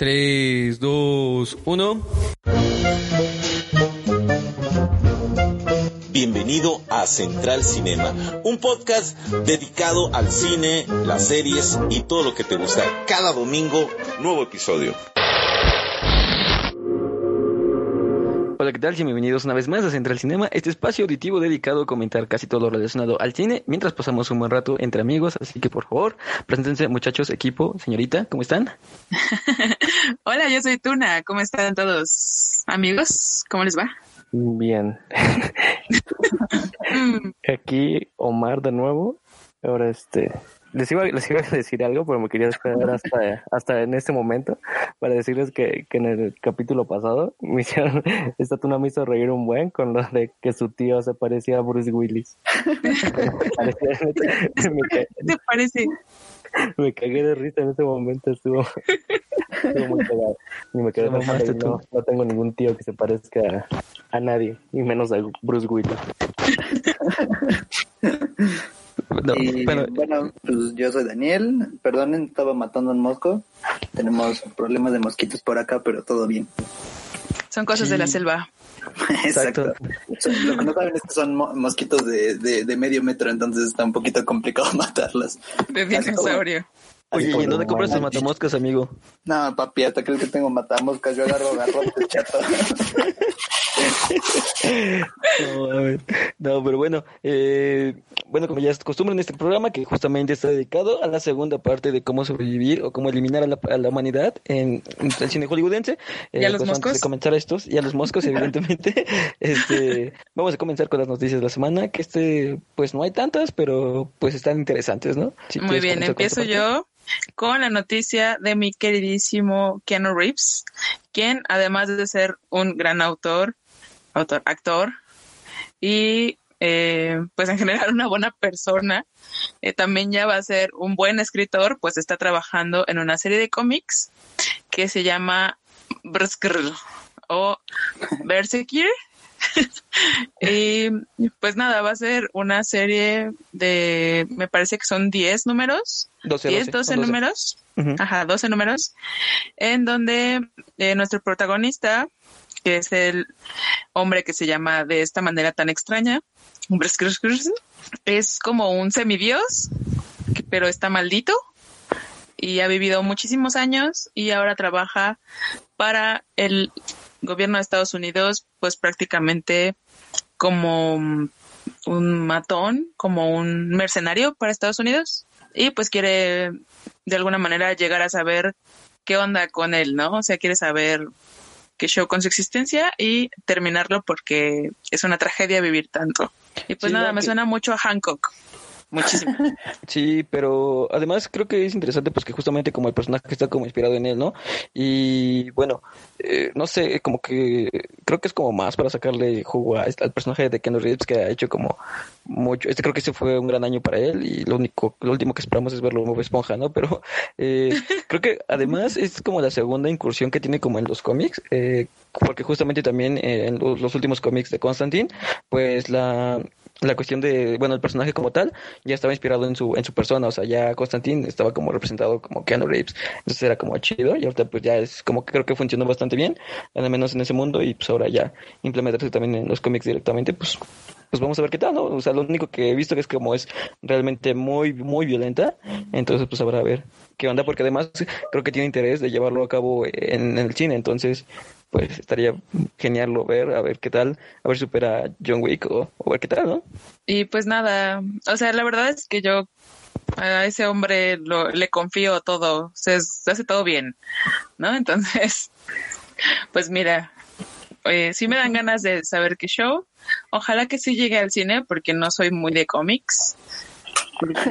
3, 2, 1. Bienvenido a Central Cinema, un podcast dedicado al cine, las series y todo lo que te gusta. Cada domingo, nuevo episodio. Hola, ¿qué tal? Bienvenidos una vez más a Central Cinema, este espacio auditivo dedicado a comentar casi todo lo relacionado al cine mientras pasamos un buen rato entre amigos. Así que por favor, preséntense muchachos, equipo, señorita, ¿cómo están? Hola, yo soy Tuna, ¿cómo están todos? Amigos, ¿cómo les va? Bien. Aquí Omar de nuevo. Ahora este les iba, les iba a decir algo, pero me quería esperar hasta, hasta en este momento para decirles que, que en el capítulo pasado me hicieron, esta tuna me hizo reír un buen con lo de que su tío se parecía a Bruce Willis. ¿Qué te parece? Me cagué de risa en ese momento, estuvo, estuvo muy cagado. Y me quedé pensando, no, no tengo ningún tío que se parezca a, a nadie, y menos a Bruce Willis. No, y, pero... Bueno, pues yo soy Daniel. Perdonen, estaba matando un mosco. Tenemos problemas de mosquitos por acá, pero todo bien. Son cosas sí. de la selva. Exacto. Lo que no saben es que son mosquitos de, de, de, medio metro, entonces está un poquito complicado matarlas. De dinosaurio. Oye, ¿y dónde compras tus matamoscas, amigo? No, papi, hasta crees que tengo matamoscas. Yo agarro garrote, chato. no, a ver. no, pero bueno, eh, bueno, como ya es costumbre en este programa, que justamente está dedicado a la segunda parte de cómo sobrevivir o cómo eliminar a la, a la humanidad en, en, el cine hollywoodense. ¿Y a los pues moscos? Antes de comenzar estos, y a los moscos, evidentemente, este, vamos a comenzar con las noticias de la semana, que este, pues no hay tantas, pero pues están interesantes, ¿no? Si Muy bien, empiezo yo con la noticia de mi queridísimo Keanu Reeves, quien además de ser un gran autor, autor, actor y eh, pues en general una buena persona, eh, también ya va a ser un buen escritor, pues está trabajando en una serie de cómics que se llama Brskr o Berserkir. y pues nada, va a ser una serie de, me parece que son 10 números, 12, 10, 12, 12 números, uh -huh. ajá, 12 números, en donde eh, nuestro protagonista, que es el hombre que se llama de esta manera tan extraña, es como un semidios, pero está maldito y ha vivido muchísimos años y ahora trabaja para el gobierno de Estados Unidos, pues prácticamente como un matón, como un mercenario para Estados Unidos y pues quiere de alguna manera llegar a saber qué onda con él, ¿no? O sea, quiere saber qué show con su existencia y terminarlo porque es una tragedia vivir tanto. Y pues sí, nada, me que... suena mucho a Hancock. Muchísimo. Sí, pero además creo que es interesante pues que justamente como el personaje está como inspirado en él, ¿no? Y bueno, eh, no sé, como que creo que es como más para sacarle jugo a, al personaje de Ken Reeves que ha hecho como mucho, este creo que este fue un gran año para él y lo único, lo último que esperamos es verlo como esponja, ¿no? Pero eh, creo que además es como la segunda incursión que tiene como en los cómics, eh, porque justamente también eh, en los, los últimos cómics de Constantine, pues la la cuestión de, bueno, el personaje como tal ya estaba inspirado en su en su persona, o sea, ya Constantine estaba como representado como Keanu Reeves, entonces era como chido y ahorita pues ya es como que creo que funcionó bastante bien, al menos en ese mundo y pues ahora ya implementarse también en los cómics directamente, pues pues vamos a ver qué tal, ¿no? O sea, lo único que he visto que es como es realmente muy, muy violenta, entonces pues habrá a ver qué onda, porque además creo que tiene interés de llevarlo a cabo en, en el cine, entonces pues estaría genial lo ver, a ver qué tal, a ver si supera a John Wick o, o, ver qué tal, ¿no? Y pues nada, o sea, la verdad es que yo a ese hombre lo, le confío todo, se, hace todo bien, ¿no? Entonces, pues mira, eh, sí me dan ganas de saber qué show, ojalá que sí llegue al cine porque no soy muy de cómics.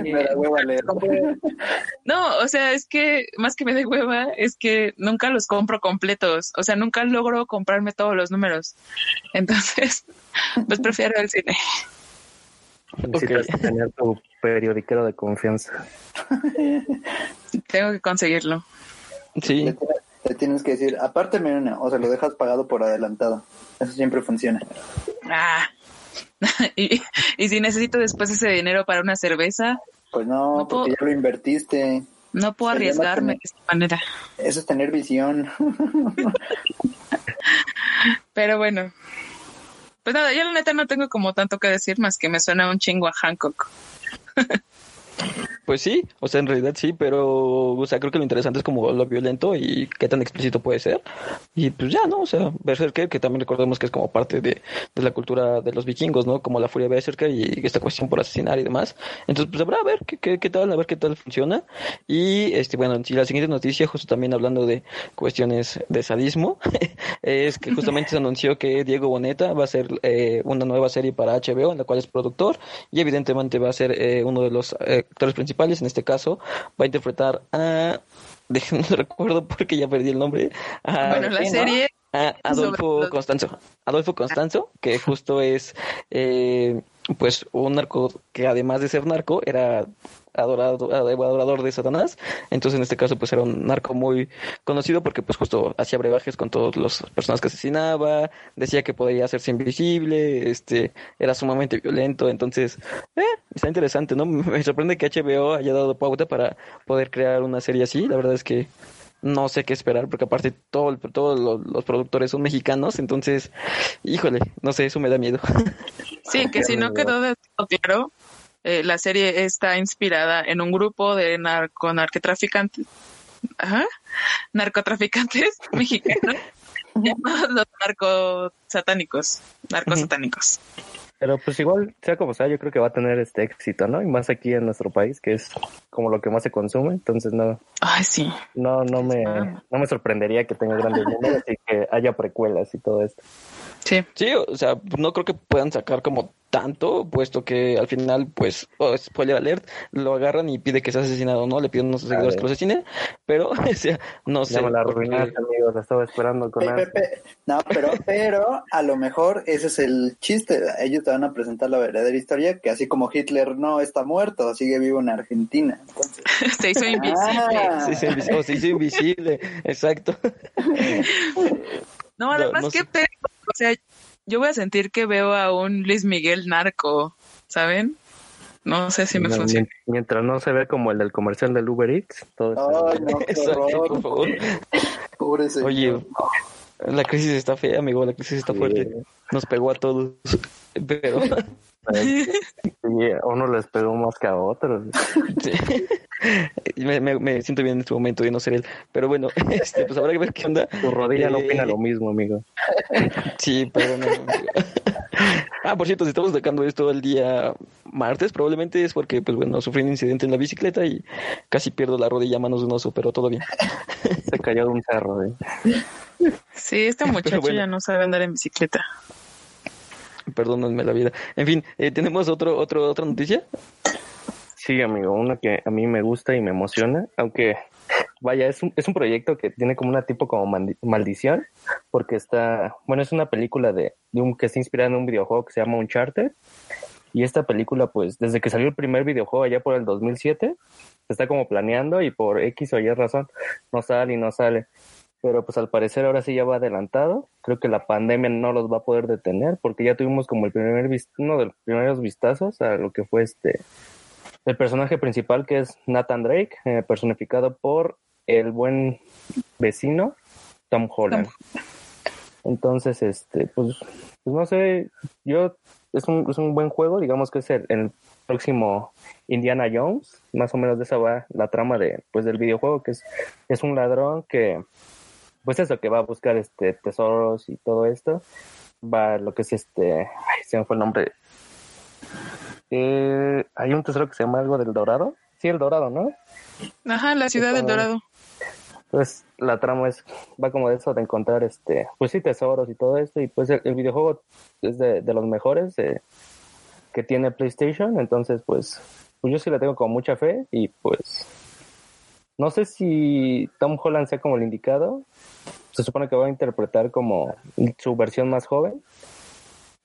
Me da hueva leer. No, o sea, es que más que me dé hueva, es que nunca los compro completos. O sea, nunca logro comprarme todos los números. Entonces, pues prefiero el cine. Necesitas okay. tener tu periodiquero de confianza. Tengo que conseguirlo. Sí. Le, le tienes que decir, aparte, una, o sea, lo dejas pagado por adelantado. Eso siempre funciona. Ah. y, y si necesito después ese dinero para una cerveza. Pues no, no porque puedo... ya lo invertiste. No puedo arriesgarme de esta manera. Eso es tener visión. Pero bueno. Pues nada, yo la neta no tengo como tanto que decir más que me suena un chingo a Hancock. Pues sí, o sea, en realidad sí, pero, o sea, creo que lo interesante es como lo violento y qué tan explícito puede ser. Y pues ya, ¿no? O sea, Berserker, que también recordemos que es como parte de, de la cultura de los vikingos, ¿no? Como la furia de Berserker y esta cuestión por asesinar y demás. Entonces, pues habrá a ver qué, qué, tal, a ver qué tal funciona. Y, este, bueno, si la siguiente noticia, justo también hablando de cuestiones de sadismo, es que justamente se anunció que Diego Boneta va a hacer eh, una nueva serie para HBO, en la cual es productor, y evidentemente va a ser eh, uno de los eh, actores principales en este caso, va a interpretar a... Déjenme recuerdo porque ya perdí el nombre. bueno, la serie... A Adolfo Constanzo. Adolfo Constanzo, que justo es eh, pues un narco que además de ser narco era adorado, adorador de Satanás. Entonces en este caso pues era un narco muy conocido porque pues justo hacía brebajes con todas las personas que asesinaba, decía que podía hacerse invisible, este, era sumamente violento. Entonces, eh, está interesante, ¿no? Me sorprende que HBO haya dado pauta para poder crear una serie así. La verdad es que no sé qué esperar, porque aparte todo, todos los, productores son mexicanos, entonces, híjole, no sé, eso me da miedo. Sí, que si no quedó de claro, eh, la serie está inspirada en un grupo de narco narcotraficantes, ajá, narcotraficantes mexicanos llamados los narcosatánicos, satánicos, narcosatánicos. Pero pues igual, sea como sea, yo creo que va a tener este éxito, ¿no? Y más aquí en nuestro país, que es como lo que más se consume, entonces no. Ay, sí. No, no me, no me sorprendería que tenga grandes números y que haya precuelas y todo esto. Sí. Sí, o sea, no creo que puedan sacar como tanto, puesto que al final, pues, oh, spoiler alert, lo agarran y pide que sea asesinado, ¿no? Le piden a unos seguidores que lo asesinen, pero, o sea, no sé. la arruinaste, amigos, estaba esperando con No, pero, pero, a lo mejor ese es el chiste, ellos te van a presentar la verdadera historia, que así como Hitler no está muerto, sigue vivo en Argentina. se hizo invisible. Ah. Se, hizo invisible se hizo invisible, exacto. No, además, qué o sea, yo voy a sentir que veo a un Luis Miguel narco, ¿saben? No sé si me funciona. Mientras no se ve como el del comercial del Uber Eats, todo Ay, no, por favor. Oye, la crisis está fea, amigo, la crisis está fuerte. Nos pegó a todos. Pero uno les pegó más que a otros. Me, me, siento bien en este momento de no ser él. Pero bueno, este, pues habrá que ver qué onda. Tu rodilla no opina lo mismo, amigo. Sí, perdón. ah, por cierto, si estamos sacando esto el día martes, probablemente es porque, pues bueno, sufrí un incidente en la bicicleta y casi pierdo la rodilla a manos de un oso, pero todo bien. Se cayó de un cerro, ¿eh? Sí, este muchacho ya no sabe andar en bicicleta perdónenme la vida. En fin, eh, ¿tenemos otro, otro, otra noticia? Sí, amigo, una que a mí me gusta y me emociona, aunque vaya, es un, es un proyecto que tiene como una tipo como maldición, porque está, bueno, es una película de, un, que está inspirada en un videojuego que se llama Uncharted, y esta película, pues, desde que salió el primer videojuego allá por el 2007, se está como planeando y por X o Y razón no sale y no sale pero pues al parecer ahora sí ya va adelantado. Creo que la pandemia no los va a poder detener porque ya tuvimos como el primer uno de los primeros vistazos a lo que fue este el personaje principal que es Nathan Drake, eh, personificado por el buen vecino Tom Holland. Entonces, este, pues, pues no sé, yo es un, es un buen juego, digamos que es el, el próximo Indiana Jones, más o menos de esa va la trama de pues del videojuego que es es un ladrón que pues eso, que va a buscar este tesoros y todo esto. Va lo que es este, ay, se me fue el nombre. Eh, hay un tesoro que se llama algo del Dorado. Sí, el Dorado, ¿no? Ajá, la ciudad del Dorado. Pues la trama es, va como de eso, de encontrar este, pues sí, tesoros y todo esto. Y pues el, videojuego es de, de los mejores que tiene PlayStation. Entonces, pues, pues yo sí le tengo con mucha fe y pues no sé si Tom Holland sea como el indicado. Se supone que va a interpretar como su versión más joven.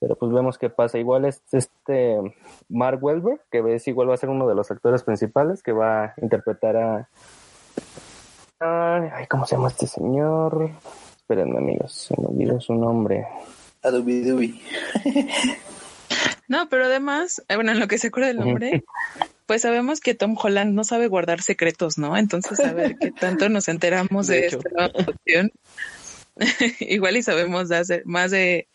Pero pues vemos qué pasa. Igual es este Mark Welber, que ves igual va a ser uno de los actores principales que va a interpretar a. Ay, ¿cómo se llama este señor? Espérenme, amigos, se me olvidó su nombre. Adobe No, pero además, eh, bueno, en lo que se acuerda del nombre, Pues sabemos que Tom Holland no sabe guardar secretos, ¿no? Entonces, a ver qué tanto nos enteramos de, De esta nueva. Igual y sabemos hacer más de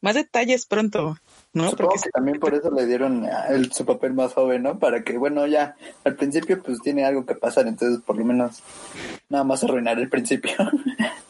más detalles pronto, ¿no? Supongo Porque que también por eso le dieron su papel más joven, ¿no? Para que, bueno, ya al principio pues tiene algo que pasar, entonces por lo menos nada más arruinar el principio.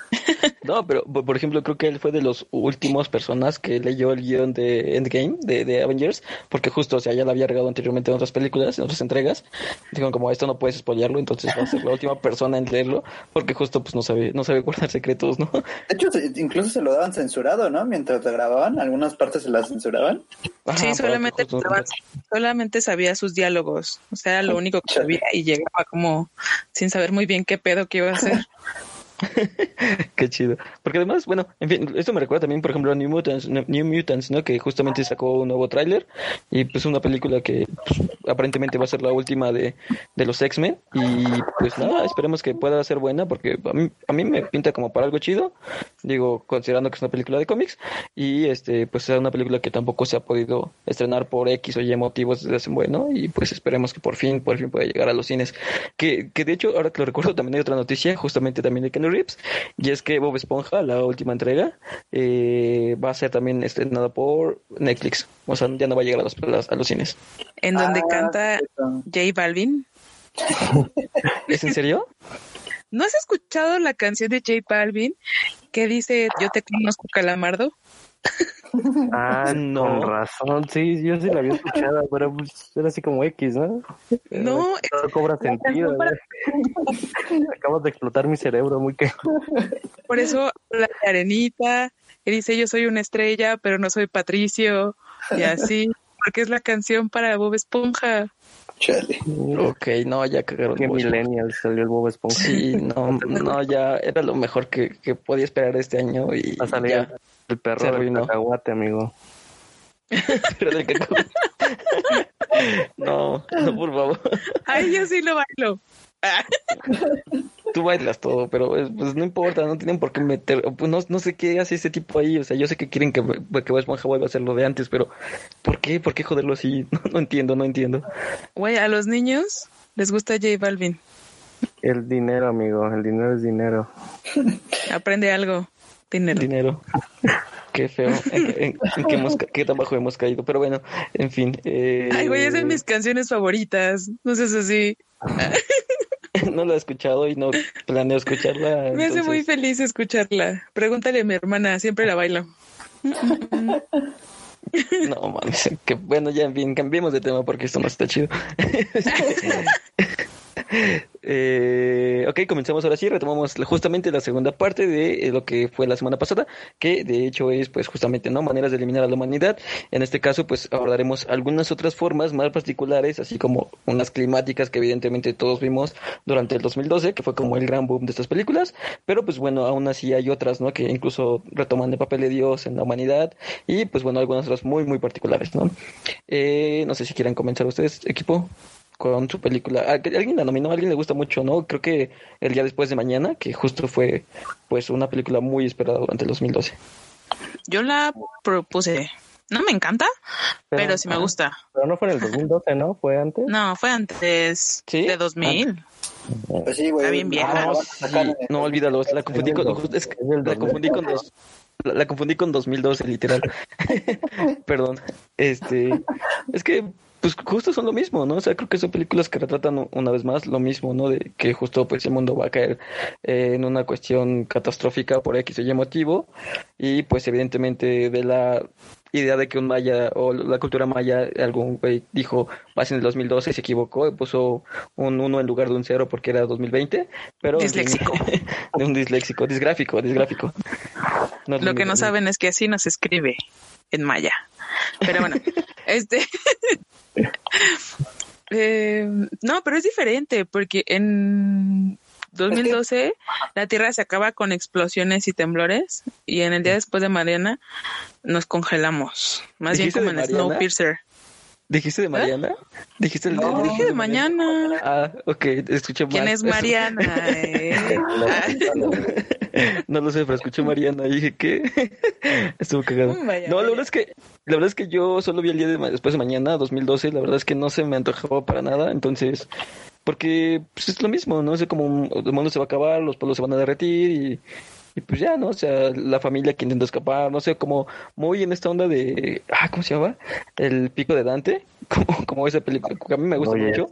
No, pero por ejemplo, creo que él fue de los últimos personas que leyó el guion de Endgame, de, de Avengers, porque justo, o sea, ya lo había regado anteriormente en otras películas, en otras entregas. Dijeron como esto no puedes spoilearlo, entonces va a ser la última persona en leerlo, porque justo pues no sabe, no sabe guardar secretos, ¿no? De hecho, incluso se lo daban censurado, ¿no? Mientras lo grababan, algunas partes se las censuraban. Ajá, sí, solamente, que justo- estaba- solamente sabía sus diálogos, o sea, era lo único que sabía y llegaba como sin saber muy bien qué pedo que iba a hacer. Qué chido. Porque además, bueno, en fin, esto me recuerda también, por ejemplo, a New Mutants, New Mutants, ¿no? Que justamente sacó un nuevo tráiler y pues una película que pues, aparentemente va a ser la última de, de los X-Men y pues nada, esperemos que pueda ser buena porque a mí, a mí me pinta como para algo chido, digo, considerando que es una película de cómics y este, pues es una película que tampoco se ha podido estrenar por X o Y motivos desde hace bueno y pues esperemos que por fin, por fin pueda llegar a los cines. Que, que de hecho, ahora que lo recuerdo, también hay otra noticia, justamente también de Kenny Reeves, y es que Bob Esponja, la última entrega, eh, va a ser también estrenada por Netflix. O sea, ya no va a llegar a los, a los- cines. En donde Ah, canta. J Balvin. ¿Es en serio? ¿No has escuchado la canción de J Balvin que dice Yo te conozco calamardo? Ah, No. con razón, sí, yo sí la había escuchado, pero pues era así como X, ¿no? No, Todo cobra sentido. para-. Acabas de explotar mi cerebro, muy que. por eso habla de Arenita, y dice yo soy una estrella, pero no soy Patricio, y así, porque es la canción para Bob Esponja. Chale. Ok, no, ya cagaron. Qué millennial salió el Bob Esponja. Sí, no, no, ya era lo mejor que, que podía esperar este año y Va a salir ya. el perro del cacahuate, amigo. Pero del cacao. No, no, por favor. Ay, yo sí lo bailo. Tú bailas todo, pero es- pues no importa, no tienen por qué meter, pues no, no sé qué hace este tipo ahí, o sea, yo sé que quieren que, que Bob Esponja vuelva a hacer lo de antes, pero ¿por qué? ¿Por qué joderlo así? No, no entiendo, no entiendo. Güey, a los niños les gusta J Balvin. El dinero, amigo, el dinero es dinero. Aprende algo. Dinero. Dinero. Qué feo. ¿En, en- en qué, hemos qué tan bajo hemos caído? Pero bueno, en fin. eh, Ay, güey, es de mis canciones favoritas. No sé si No la he escuchado y no planeo escucharla. Me hace muy entonces- feliz escucharla. Pregúntale a mi hermana, siempre la bailo. No, mames. Que bueno, ya en fin, cambiemos de tema porque esto no está chido. Eh, ok, comenzamos ahora sí, retomamos justamente la segunda parte de eh, lo que fue la semana pasada, que de hecho es pues justamente no maneras de eliminar a la humanidad. En este caso pues abordaremos algunas otras formas más particulares, así como unas climáticas que evidentemente todos vimos durante el 2012, que fue como el gran boom de estas películas, pero pues bueno, aún así hay otras, ¿no? Que incluso retoman el papel de Dios en la humanidad y pues bueno, algunas otras muy muy particulares, ¿no? Eh, no sé si quieran comenzar ustedes, equipo con su película. ¿A- ¿Alguien la nominó? ¿A alguien le gusta mucho, no? Creo que El día después de mañana, que justo fue pues una película muy esperada durante el 2012. Yo la propuse. No me encanta, pero, sí me gusta. Pero no fue en el 2012, ¿no? Fue antes. No, fue antes ¿Sí? de 2000. Pues sí, güey. Está bien vieja. la No, sí, no olvídalo, la confundí con, Es que la confundí con dos, la, la confundí con 2012, literal. Perdón. Este, es que pues justo son lo mismo, ¿no? O sea, creo que son películas que retratan una vez más lo mismo, ¿no? De que justo pues el mundo va a caer eh, en una cuestión catastrófica por X o Y motivo y pues evidentemente de la idea de que un maya o la cultura maya, algún güey dijo, va en el 2012 y se equivocó y puso un 1 en lugar de un 0 porque era 2020, pero... Disléxico. de un disléxico, disgráfico, disgráfico. No Lo que no saben es que así no se escribe en maya. Pero bueno, este. Eh, no, pero es diferente porque en 2012 la Tierra se acaba con explosiones y temblores y en el día después de Mariana nos congelamos. Más bien ¿Dijiste como en Mariana? Snowpiercer. ¿Dijiste de Mariana? ¿Dijiste el No, dije de mañana. Ah, ok, escuché ¿Quién mal. es Mariana? eh? No lo sé, pero escuché Mariana y dije, ¿qué? Estuvo cagado. Vaya, no, la verdad es que la verdad es que yo solo vi el día de después de mañana, 2012, la verdad es que no se me antojaba para nada, entonces porque pues, es lo mismo, no sé cómo un- el mundo se va a acabar, los pueblos se van a derretir y y pues ya, ¿no? O sea, la familia que intenta escapar, no sé, como muy en esta onda de, ah, ¿cómo se llama? El pico de Dante, como, como esa película, que a mí me gusta Oye. mucho.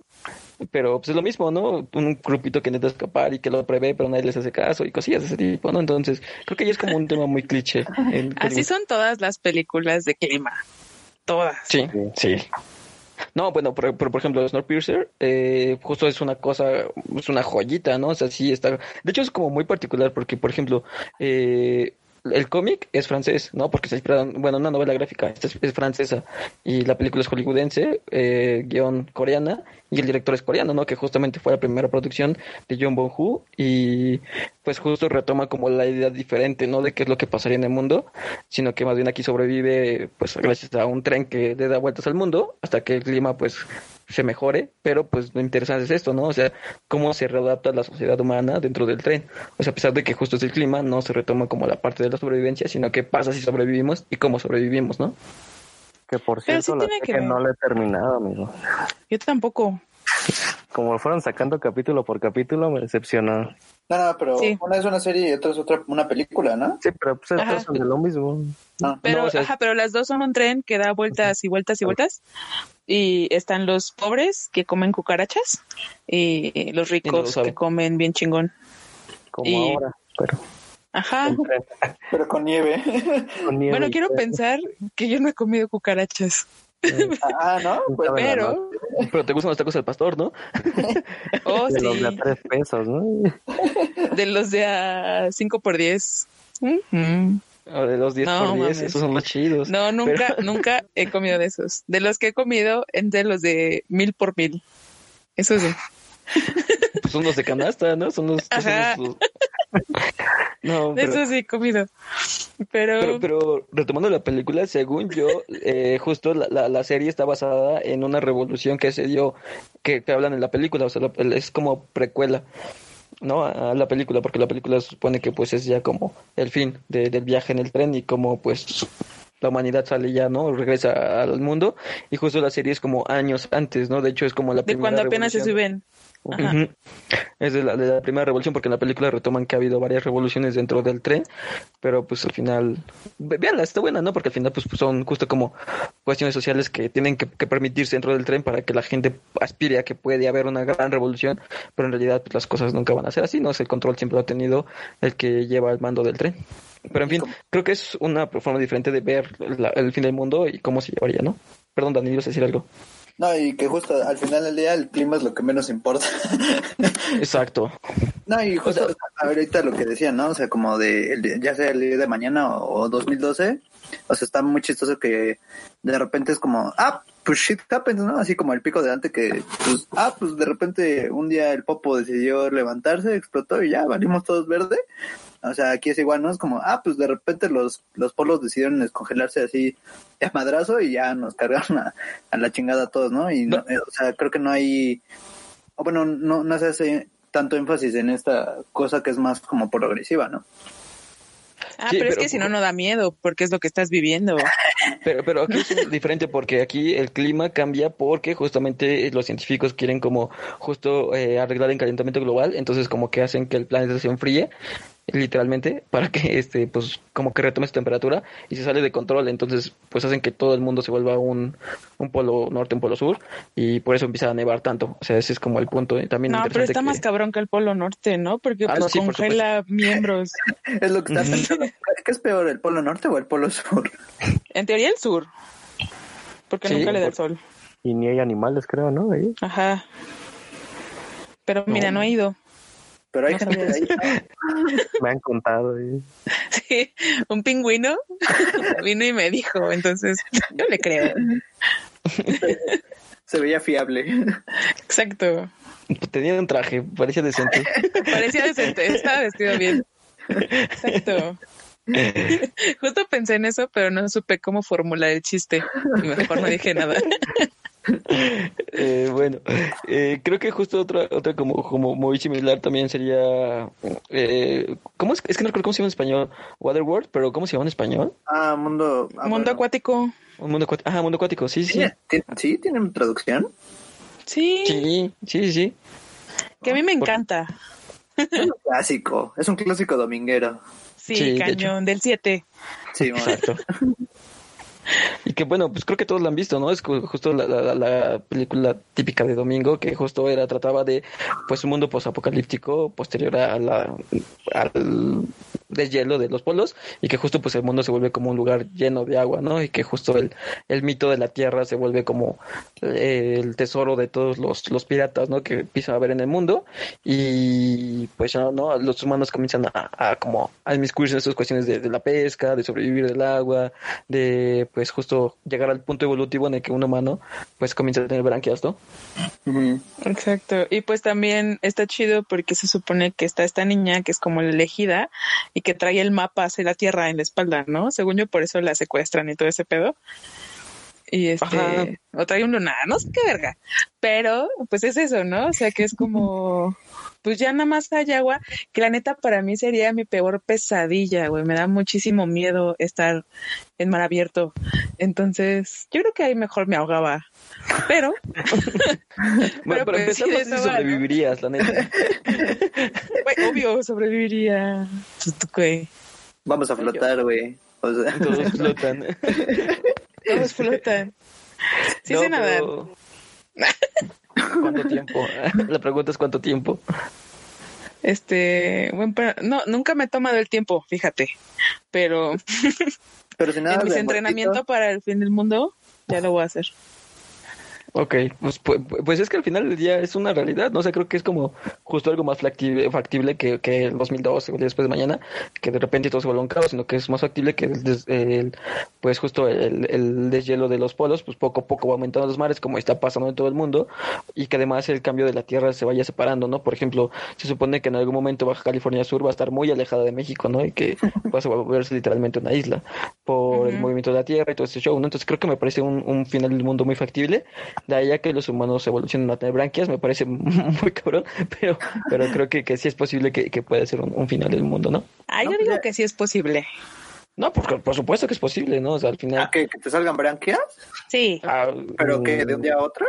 Pero pues es lo mismo, ¿no? Un grupito que intenta escapar y que lo prevé, pero nadie les hace caso y cosillas de ese tipo, ¿no? Entonces, creo que ya es como un tema muy cliché. en Así son todas las películas de clima. Todas. Sí, sí. No, bueno, por, por, por ejemplo, Snowpiercer, eh, justo es una cosa, es una joyita, ¿no? O sea, sí está. De hecho, es como muy particular porque, por ejemplo, eh, el cómic es francés, ¿no? Porque se inspira, en- bueno, una novela gráfica, es, es francesa y la película es hollywoodense, eh, guion coreana y el director es coreano, ¿no? Que justamente fue la primera producción de John Bong-Hu y pues justo retoma como la idea diferente, ¿no? De qué es lo que pasaría en el mundo, sino que más bien aquí sobrevive pues gracias a un tren que le da vueltas al mundo hasta que el clima pues se mejore, pero pues lo interesante es esto, ¿no? O sea, cómo se readapta la sociedad humana dentro del tren. O sea, a pesar de que justo es el clima, no se retoma como la parte de la sobrevivencia, sino qué pasa si sobrevivimos y cómo sobrevivimos, ¿no? Que por Pero cierto, sí la tiene que no la he terminado, amigo. Yo tampoco. Como lo fueron sacando capítulo por capítulo, me decepcionó. No, no, pero Sí. una es una serie y otra es otra, una película, ¿no? Sí, pero pues Ajá. estos son de lo mismo. Ah, Pero, No, o sea, ajá, pero las dos son un tren que da vueltas y vueltas y vueltas. Y están los pobres que comen cucarachas y los ricos que comen bien chingón. Como Y- ahora, pero Ajá. pero con nieve. con nieve Bueno, quiero pensar que yo no he comido cucarachas. ah, ¿no? Pues, Pero, Pero te gustan los tacos al pastor, ¿no? oh De los de a tres pesos, ¿no? de los de a 5 por 10. Ujú. O de los 10 No, por 10, mames. esos son los chidos. No, nunca, nunca he comido de esos. De los que he comido, entre los de mil por mil. Eso sí. Pues son los de canasta, ¿no? Son los... son Ajá. los- No, pero... esos sí he comido. Pero, Pero, pero retomando la película, según yo, eh, justo la, la, la serie está basada en una revolución que se dio, que, que hablan en la película, o sea, la- es como precuela, ¿no? A, a la película, porque la película supone que pues es ya como el fin de- del viaje en el tren y como pues la humanidad sale ya, ¿no? Regresa al mundo y justo la serie es como años antes, ¿no? De hecho es como la de primera cuando apenas se suben. Es de la, de la primera revolución, porque en la película retoman que ha habido varias revoluciones dentro del tren, pero pues al final, ve- véanla, está buena, ¿no? Porque al final pues son justo como cuestiones sociales que tienen que, que permitirse dentro del tren para que la gente aspire a que puede haber una gran revolución, pero en realidad pues, las cosas nunca van a ser así, ¿no? Es el control siempre lo ha tenido el que lleva el mando del tren. Pero en fin, creo que es una forma diferente de ver la- el fin del mundo y cómo se llevaría, ¿no? Perdón, Dani, ibas a decir algo. No, y que justo al final del día el clima es lo que menos importa. Exacto. No, y justo ahorita lo que decían, ¿no? O sea, como de, ya sea el día de mañana o, o 2012, o sea, está muy chistoso que de repente es como, ah, pues shit happens, ¿no? Así como el pico de antes que, pues, ah, pues de repente un día el Popo decidió levantarse, explotó y ya, valimos todos verde. O sea, aquí es igual, ¿no? Es como, ah, pues de repente los, los polos decidieron descongelarse así de madrazo y ya nos cargaron a, a la chingada a todos, ¿no? Y, no, eh, o sea, creo que no hay, o bueno, no, no se hace tanto énfasis en esta cosa que es más como progresiva, ¿no? Ah, Sí, pero, es pero- que si no, no da miedo, porque es lo que estás viviendo. Pero, pero aquí es diferente porque aquí el clima cambia porque justamente los científicos quieren como justo eh, arreglar el calentamiento global, entonces como que hacen que el planeta se enfríe literalmente para que este pues como que retome su temperatura y se sale de control entonces pues hacen que todo el mundo se vuelva un, un polo norte un polo sur y por eso empieza a nevar tanto o sea ese es como el punto eh, también No, pero está que- más cabrón que el Polo Norte, ¿no? Porque Ah, pues no, sí, por congela miembros. Es lo que está pensando. ¿Qué es peor, el polo norte o el polo sur? En teoría el sur, porque Sí, nunca le da el por- sol. Y ni hay animales, creo, ¿no? Ahí. Ajá. Pero mira, no he ido. Pero hay No gente de ahí. Me han contado. ahí. Sí, un pingüino vino y me dijo, entonces yo le creo. Se veía fiable. Exacto. tenía un traje parecía decente Parecía decente, estaba vestido bien. Exacto. Justo pensé en eso, pero no supe cómo formular el chiste. Y mejor no dije nada. Eh, bueno, eh, creo que justo otra, otra como, como muy similar también sería. Eh, ¿Cómo es? Es que no recuerdo cómo se llama en español. Waterworld, pero ¿cómo se llama en español? Ah, mundo. ah, Mundo bueno. acuático. Un mundo acuático. Ah, mundo acuático, sí, sí. ¿Tiene- tiene- ¿Sí? ¿Tienen traducción? Sí, Sí, sí, sí. que a mí me encanta. Es un clásico. Es un clásico dominguero. Sí, Sí, de cañón, del 7. Sí, bueno. Exacto. Y que bueno, pues creo que todos lo han visto, ¿no? Es ju- justo la, la- la película típica de Domingo, que justo era, trataba de pues un mundo posapocalíptico posterior a la, al deshielo de los polos, y que justo pues el mundo se vuelve como un lugar lleno de agua, ¿no? Y que justo el, el mito de la tierra se vuelve como eh, el tesoro de todos los, los piratas, ¿no? Que empiezan a ver en el mundo, y pues ya, ¿no? Los humanos comienzan a, a como a inmiscuirse en estas cuestiones de, de la pesca, de sobrevivir del agua, de pues justo llegar al punto evolutivo en el que un humano pues comienza a tener branquias, ¿no? Exacto. Y pues también está chido porque se supone que está esta niña que es como la elegida y que trae el mapa hacia la Tierra en la espalda, ¿no? Según yo, por eso la secuestran y todo ese pedo. Y Ajá. este, o trae un lunar, no sé qué verga. Pero, pues es eso, ¿no? O sea, que es como, pues ya nada más hay agua, que la neta para mí sería mi peor pesadilla, güey. Me da muchísimo miedo estar en mar abierto. Entonces, yo creo que ahí mejor me ahogaba. Pero, Bueno, Pero, para pues, empezar, sí, no de sé si eso va, ¿no? sobreviviría, la neta. güey, obvio, sobreviviría. Pues, güey. Vamos a flotar, güey. O sea, Todos flotan. Todos flotan. Sí No, sé nadar. pero- ¿Cuánto tiempo? La pregunta es cuánto tiempo. Este, bueno, pero no, nunca me he tomado el tiempo, fíjate. Pero pero si nada. en mis muertito, para el fin del mundo, ya lo voy a hacer. Ok, pues, pues, pues es que al final del día es una realidad, ¿no? O sea, creo que es como justo algo más factible, factible que, que el 2012 o después de mañana, que de repente todo se vuelve un caos, sino que es más factible que el, des- el- pues justo el, el deshielo de los polos, pues poco a poco va aumentando los mares, como está pasando en todo el mundo, y que además el cambio de la tierra se vaya separando, ¿no? Por ejemplo, se supone que en algún momento Baja California Sur va a estar muy alejada de México, ¿no? Y que va a volverse literalmente una isla por el movimiento de la tierra y todo ese show, ¿no? Entonces creo que me parece un, un final del mundo muy factible. De ahí a que los humanos evolucionen a tener branquias, me parece muy cabrón, pero, pero creo que, que sí es posible que, que pueda ser un, un final del mundo, ¿no? Ah, yo digo que sí es posible. No, por, por supuesto que es posible, ¿no? O sea, al final... ¿A que, que te salgan branquias? Sí, ah, ¿Pero que de un día a otro?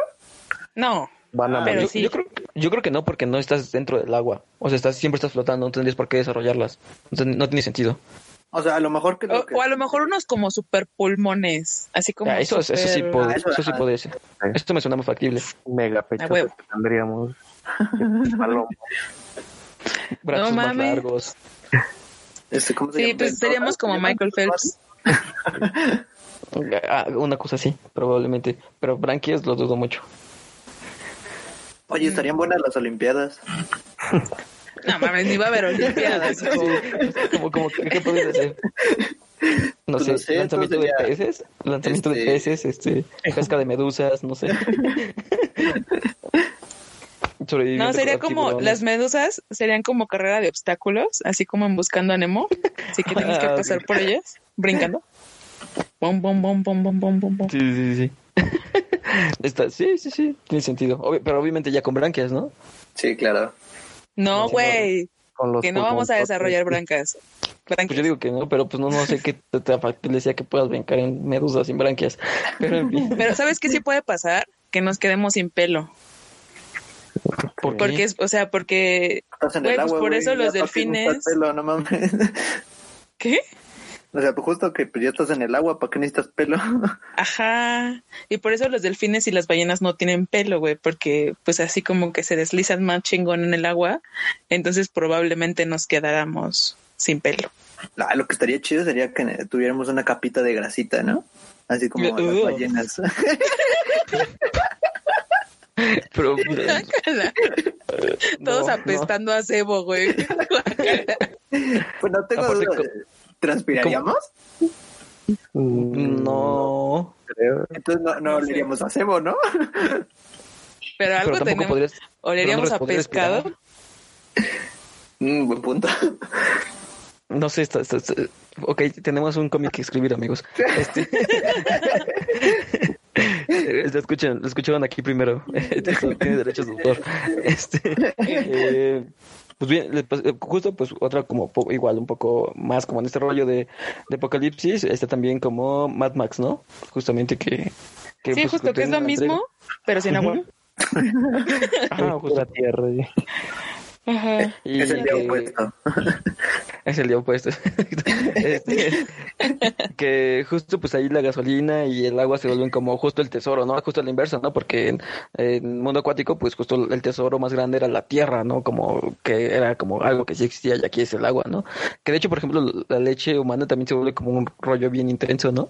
no, Van a Ah, pero yo, sí. yo creo, yo creo que no, porque no estás dentro del agua. O sea, estás, siempre estás flotando, no tendrías por qué desarrollarlas. Entonces, no tiene sentido. O sea, a lo mejor que. lo o, que- o a lo mejor unos como super pulmones, así como Ah, eso, eso sí puede, Ah, eso- eso sí puede ser. Esto me suena más factible. mega pecho que tendríamos. Brazos más mames. largos. este, ¿cómo se Sí, llama? pues seríamos como Michael Phelps. Ah, una cosa así, probablemente. Pero branquias lo dudo mucho. Oye, estarían buenas las Olimpiadas. No mames, ni va a haber olimpiadas. como, como, ¿qué, podrías hacer? No Pues sé, no sé, lanzamiento de peces, lanzamiento de Este- peces, este, pesca de medusas, no sé. No, sería como tiburones. las medusas, serían como carrera de obstáculos, así como en Buscando a Nemo. Así que tienes que Ah, pasar por ellas, brincando. Bom, bom, bom, bom, bom, bom, bom, bom. Sí, sí, sí. Está, sí, sí, sí, tiene sentido. Obvio- pero obviamente ya con branquias, ¿no? Sí, claro. No, güey, que no vamos a desarrollar brancas. Pues Branquias. yo digo que no, pero pues no, no sé qué te, te factible decía que puedas brincar en medusas sin branquias. Pero en fin, Pero ¿sabes qué sí puede pasar? Que nos quedemos sin pelo. ¿por qué? Porque es, o sea, porque Estás en Güey, el pues agua. por eso los delfines- pelo, no mames. ¿qué? O sea, pues justo que pues, ya estás en el agua, ¿para qué necesitas pelo? Ajá. Y por eso los delfines y las ballenas no tienen pelo, güey, porque pues así como que se deslizan más chingón en el agua, entonces probablemente nos quedáramos sin pelo. Lo que estaría chido sería que tuviéramos una capita de grasita, ¿no? Así como las Ugh. ballenas. Pero, Todos no, apestando a cebo, güey. pues no tengo Aparte, duda. ¿Transpiraríamos? No, creo. Entonces no, no No sé. oleríamos a cebo, ¿no? Pero algo pero tenemos. podrías. ¿Oleríamos no a pescado? respirar. Mm, buen punto. No sé, está, está- está- ok, tenemos un cómic que escribir, amigos. Este, Lo escuchan, lo escucharon aquí primero. Tiene derechos de autor. Este, eh, pues bien, eh, justo pues otra como po- igual un poco más como en este rollo de, de apocalipsis, está también como Mad Max, ¿no? Justamente que... que, Sí, pues, justo que es lo mismo, pero sin agua. Ajá, justo. la tierra. Ajá. Y Es el día que- opuesto. Es el día opuesto. Este, que justo pues ahí la gasolina y el agua se vuelven como justo el tesoro, ¿no? Justo a la inversa, ¿no? Porque en, el mundo acuático pues justo el tesoro más grande era la tierra, ¿no? Como que era como algo que sí existía y aquí es el agua, ¿no? Que de hecho, por ejemplo, la leche humana también se vuelve como un rollo bien intenso, ¿no?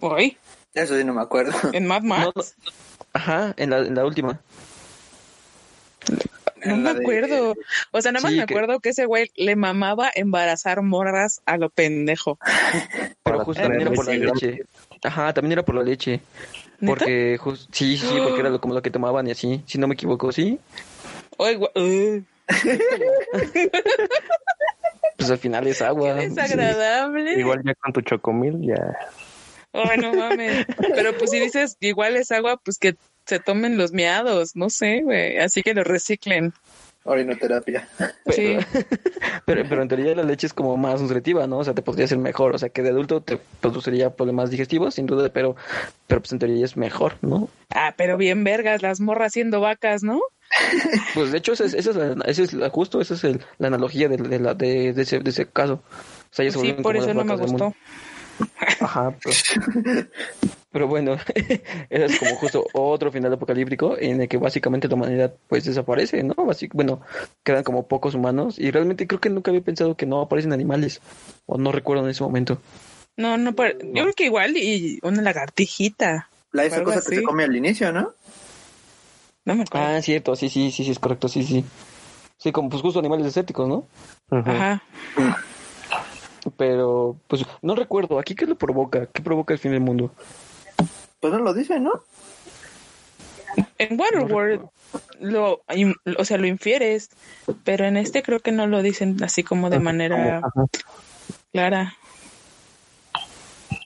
Uy, Eso sí no me acuerdo. en Mad Max. No, no. Ajá, en la, en la última. No me acuerdo. O sea, nada más Sí, me que- acuerdo que ese güey le mamaba embarazar morras a lo pendejo. Pero Para justo también era por la leche. Ajá, también era por la leche. ¿Neta? Porque jus- sí, sí, sí, porque era lo, como lo que tomaban y así, si no me equivoco, sí. Uh, Pues al final es agua. qué sí. desagradable. Igual ya con tu chocomil ya. Ay, no mames. Pero pues si dices igual es agua, pues que se tomen los miados, no sé, güey. Así que lo reciclen. Orinoterapia. Sí. Pero, pero en teoría la leche es como más nutritiva, ¿no? O sea, te podría ser mejor. O sea, que de adulto te produciría problemas digestivos, sin duda, pero, pero pues en teoría es mejor, ¿no? Ah, pero bien vergas, las morras siendo vacas, ¿no? Pues de hecho, esa es, esa es, la, esa es la- justo esa es el- la analogía de, de, la, de, de ese, de ese caso. O sea, ellas se Sí, por eso no me gustó. Ajá, pero, pero bueno, ese es como justo otro final apocalíptico en el que básicamente la humanidad pues desaparece, ¿no? Basi- bueno, quedan como pocos humanos y realmente creo que nunca había pensado que no aparecen animales o no recuerdo en ese momento. No, no, par- yo creo que igual y una lagartijita. La esa cosa que así. se come al inicio, ¿no? No me acuerdo. Ah, cierto, sí, sí, sí, sí, es correcto, sí, sí. Sí, como pues justo animales escépticos, ¿no? Ajá. Pero pues no recuerdo, ¿aquí qué lo provoca? ¿Qué provoca el fin del mundo? Pues no lo dice, ¿no? En Waterworld lo, o sea, lo infieres, pero en este creo que no lo dicen así como de manera Ajá. clara.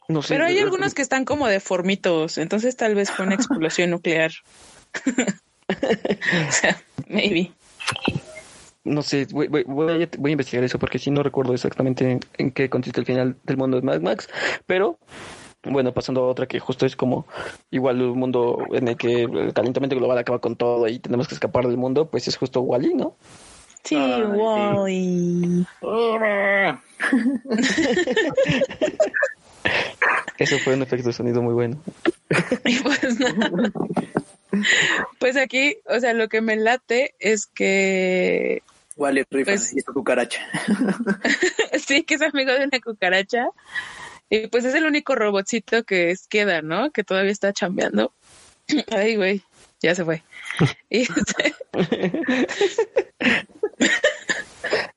No sé. Pero hay algunos que están como deformitos, entonces tal vez fue una explosión nuclear. o sea, maybe. No sé, voy, voy, voy a, voy a investigar eso porque sí no recuerdo exactamente en, en qué consiste el final del mundo de Mad Max, pero bueno, pasando a otra que justo es como igual un mundo en el que el calentamiento global acaba con todo y tenemos que escapar del mundo, pues es justo Wally, ¿no? Sí, sí. Wally. Eso fue un efecto de sonido muy bueno. Y pues nada. Pues aquí, o sea, lo que me late es que Wally rifa Pues- y su cucaracha. sí, que es amigo de una cucaracha. Y pues es el único robotcito que es- queda, ¿no? Que todavía está chambeando. Ay, güey, ya se fue. Y, este,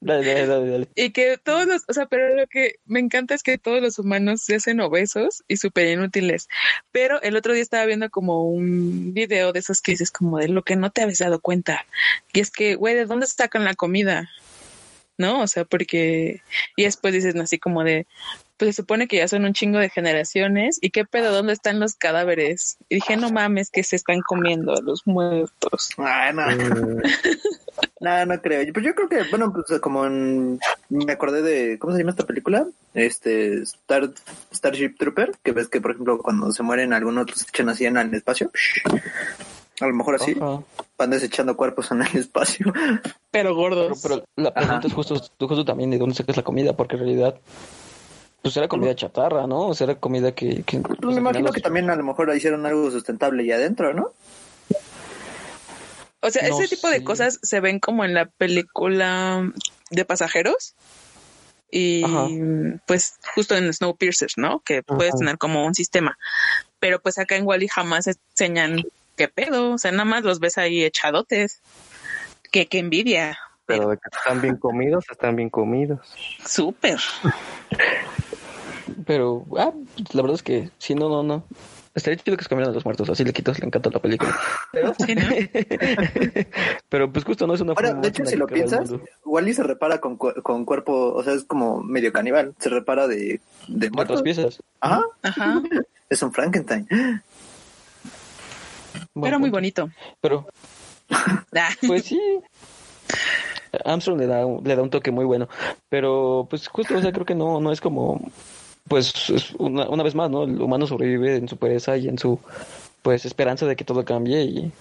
Dale, dale, dale, dale. y que todos los, o sea, pero lo que me encanta es que todos los humanos se hacen obesos y súper inútiles. Pero el otro día estaba viendo como un video de esos que dices como de lo que no te habías dado cuenta. Y es que, güey, ¿de dónde sacan la comida? ¿No? O sea, porque... Y después dices así como de, pues se supone que ya son un chingo de generaciones. ¿Y qué pedo? ¿Dónde están los cadáveres? Y dije, no mames, que se están comiendo a los muertos. Ah, no. No, no creo. Pues yo creo que, bueno, pues como en- me acordé de, ¿cómo se llama esta película? Este, Star, Starship Trooper, que ves que, por ejemplo, cuando se mueren algunos los echan así en el espacio. A lo mejor así, Ajá. van desechando cuerpos en el espacio. Pero gordos. pero la pregunta es justo, justo también de dónde sacas la comida, porque en realidad pues era comida chatarra, ¿no? O sea, era comida que... que Pues pues, me al imagino que también a lo mejor hicieron algo sustentable ahí adentro, ¿no? O sea, No ese tipo de cosas se ven como en la película de pasajeros. Y Ajá. pues justo en Snowpiercer, ¿no? Que puedes tener como un sistema. Pero pues acá en Wally jamás enseñan qué pedo. O sea, nada más los ves ahí echadotes. Que, que envidia. Pero de que están bien comidos, están bien comidos. Súper. Pero, ah, la verdad es que sí, no, no, no. Estaría chido que se comieran a los muertos, así le quitas, le encanta la película. Pero, Sí, ¿no? pero pues justo no es una Ahora, forma de hecho, si lo piensas. Wally se repara con, cu- con cuerpo, o sea, es como medio caníbal. Se repara de, de muertos. piezas. Ajá, Ajá. es un Frankenstein. Era muy bonito. Pero, Ah, pues sí. Armstrong le da, un- le da un toque muy bueno. Pero, pues justo, o sea, creo que no, no es como, pues, es una, una vez más, ¿no? El humano sobrevive en su pereza y en su, pues, esperanza de que todo cambie y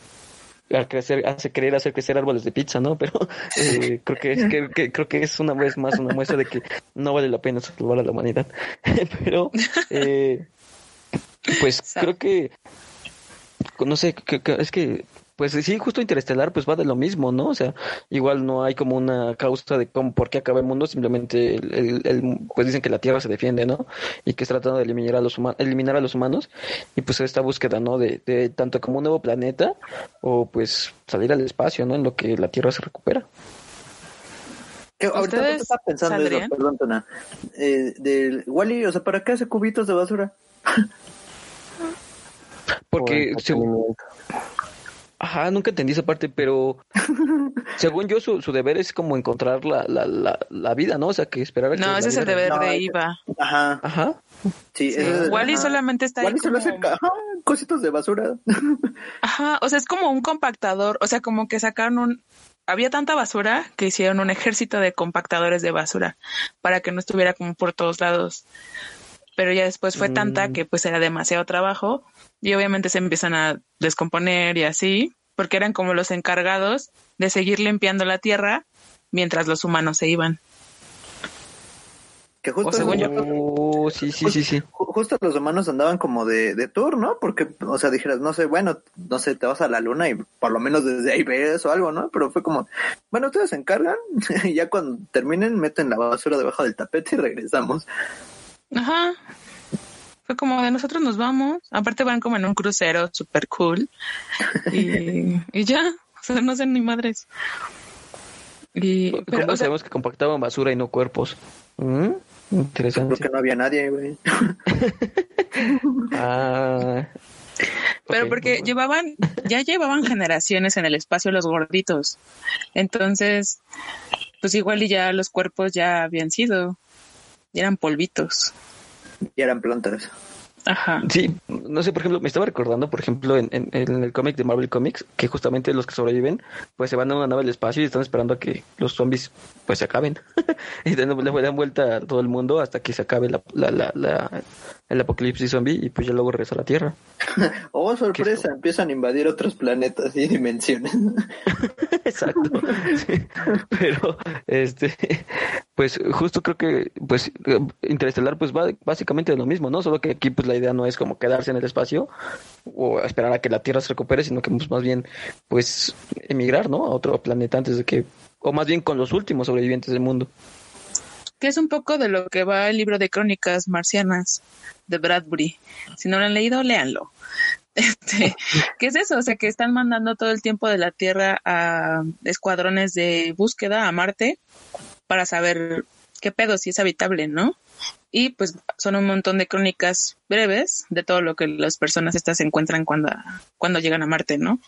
al crecer, hace querer hacer crecer árboles de pizza, ¿no? Pero eh, creo que, es, que, que- creo que es una vez más una muestra de que no vale la pena salvar a la humanidad. Pero, eh, pues creo que no sé, es que, pues sí, justo Interestelar, pues va de lo mismo, ¿no? O sea, igual no hay como una causa de cómo, por qué acaba el mundo, simplemente, el, el- el- pues dicen que la Tierra se defiende, ¿no? Y que es tratando de eliminar a los humanos, eliminar a los humanos, y pues esta búsqueda, ¿no? De, de tanto como un nuevo planeta, o pues salir al espacio, ¿no? En lo que la Tierra se recupera. Que ahorita ¿Ustedes estaba pensando eso, saldrían? perdón, Tona. Eh, del Wally, o sea, ¿para qué hace cubitos de basura? Porque. Ajá, nunca entendí esa parte, pero según yo su, su deber es como encontrar la, la, la, la vida, ¿no? O sea, que esperar a que no, la ese es el deber No, de Iva. Ajá, Ajá. sí. es- Wally ajá. solamente está ahí Wally solo como- hace ca- ajá, cositos de basura. Ajá, o sea, es como un compactador, o sea, como que sacaron un... Había tanta basura que hicieron un ejército de compactadores de basura para que no estuviera como por todos lados. Pero ya después fue tanta Mm. que pues era demasiado trabajo y obviamente se empiezan a descomponer y así, porque eran como los encargados de seguir limpiando la tierra mientras los humanos se iban. Que justo, O según yo. Oh, sí, sí, sí, sí. ju- justo los humanos andaban como de, de tour, ¿no? Porque, o sea, dijeras, no sé, bueno, no sé, te vas a la luna y por lo menos desde ahí ves o algo, ¿no? Pero fue como, bueno, ustedes se encargan y ya cuando terminen meten la basura debajo del tapete y regresamos. Ajá. Fue como de nosotros nos vamos. Aparte van como en un crucero super cool. Y, y ya. O sea, no sé ni madres. Y, ¿Cómo pero, o sea, sabemos que compactaban basura y no cuerpos? Mm, Interesante. Porque no había nadie, güey. Ah, pero porque bueno. llevaban, ya llevaban generaciones en el espacio los gorditos. Entonces, pues igual y ya los cuerpos ya habían sido. Y eran polvitos. Y eran plantas. Ajá. Sí, no sé, por ejemplo, me estaba recordando, por ejemplo, en, en- en el cómic de Marvel Comics, que justamente los que sobreviven, pues se van a una nave al espacio y están esperando a que los zombies, pues se acaben. y dan, le dan vuelta a todo el mundo hasta que se acabe la, la, la, la- el apocalipsis zombie y pues ya luego regresa a la Tierra. Oh, sorpresa, empiezan a invadir otros planetas y dimensiones. Exacto. Sí. Pero, este, pues justo creo que, pues, eh, Interestelar, pues va básicamente de lo mismo, ¿no? Solo que aquí, pues la idea no es como quedarse en el espacio o esperar a que la Tierra se recupere, sino que pues, más bien, pues, emigrar, ¿no? A otro planeta antes de que, o más bien con los últimos sobrevivientes del mundo. Que es un poco de lo que va el libro de crónicas marcianas de Bradbury. Si no lo han leído, léanlo. Este, ¿Qué es eso? O sea, que están mandando todo el tiempo de la Tierra a escuadrones de búsqueda a Marte para saber qué pedo, si es habitable, ¿no? Y pues son un montón de crónicas breves de todo lo que las personas estas encuentran cuando, cuando llegan a Marte, ¿no?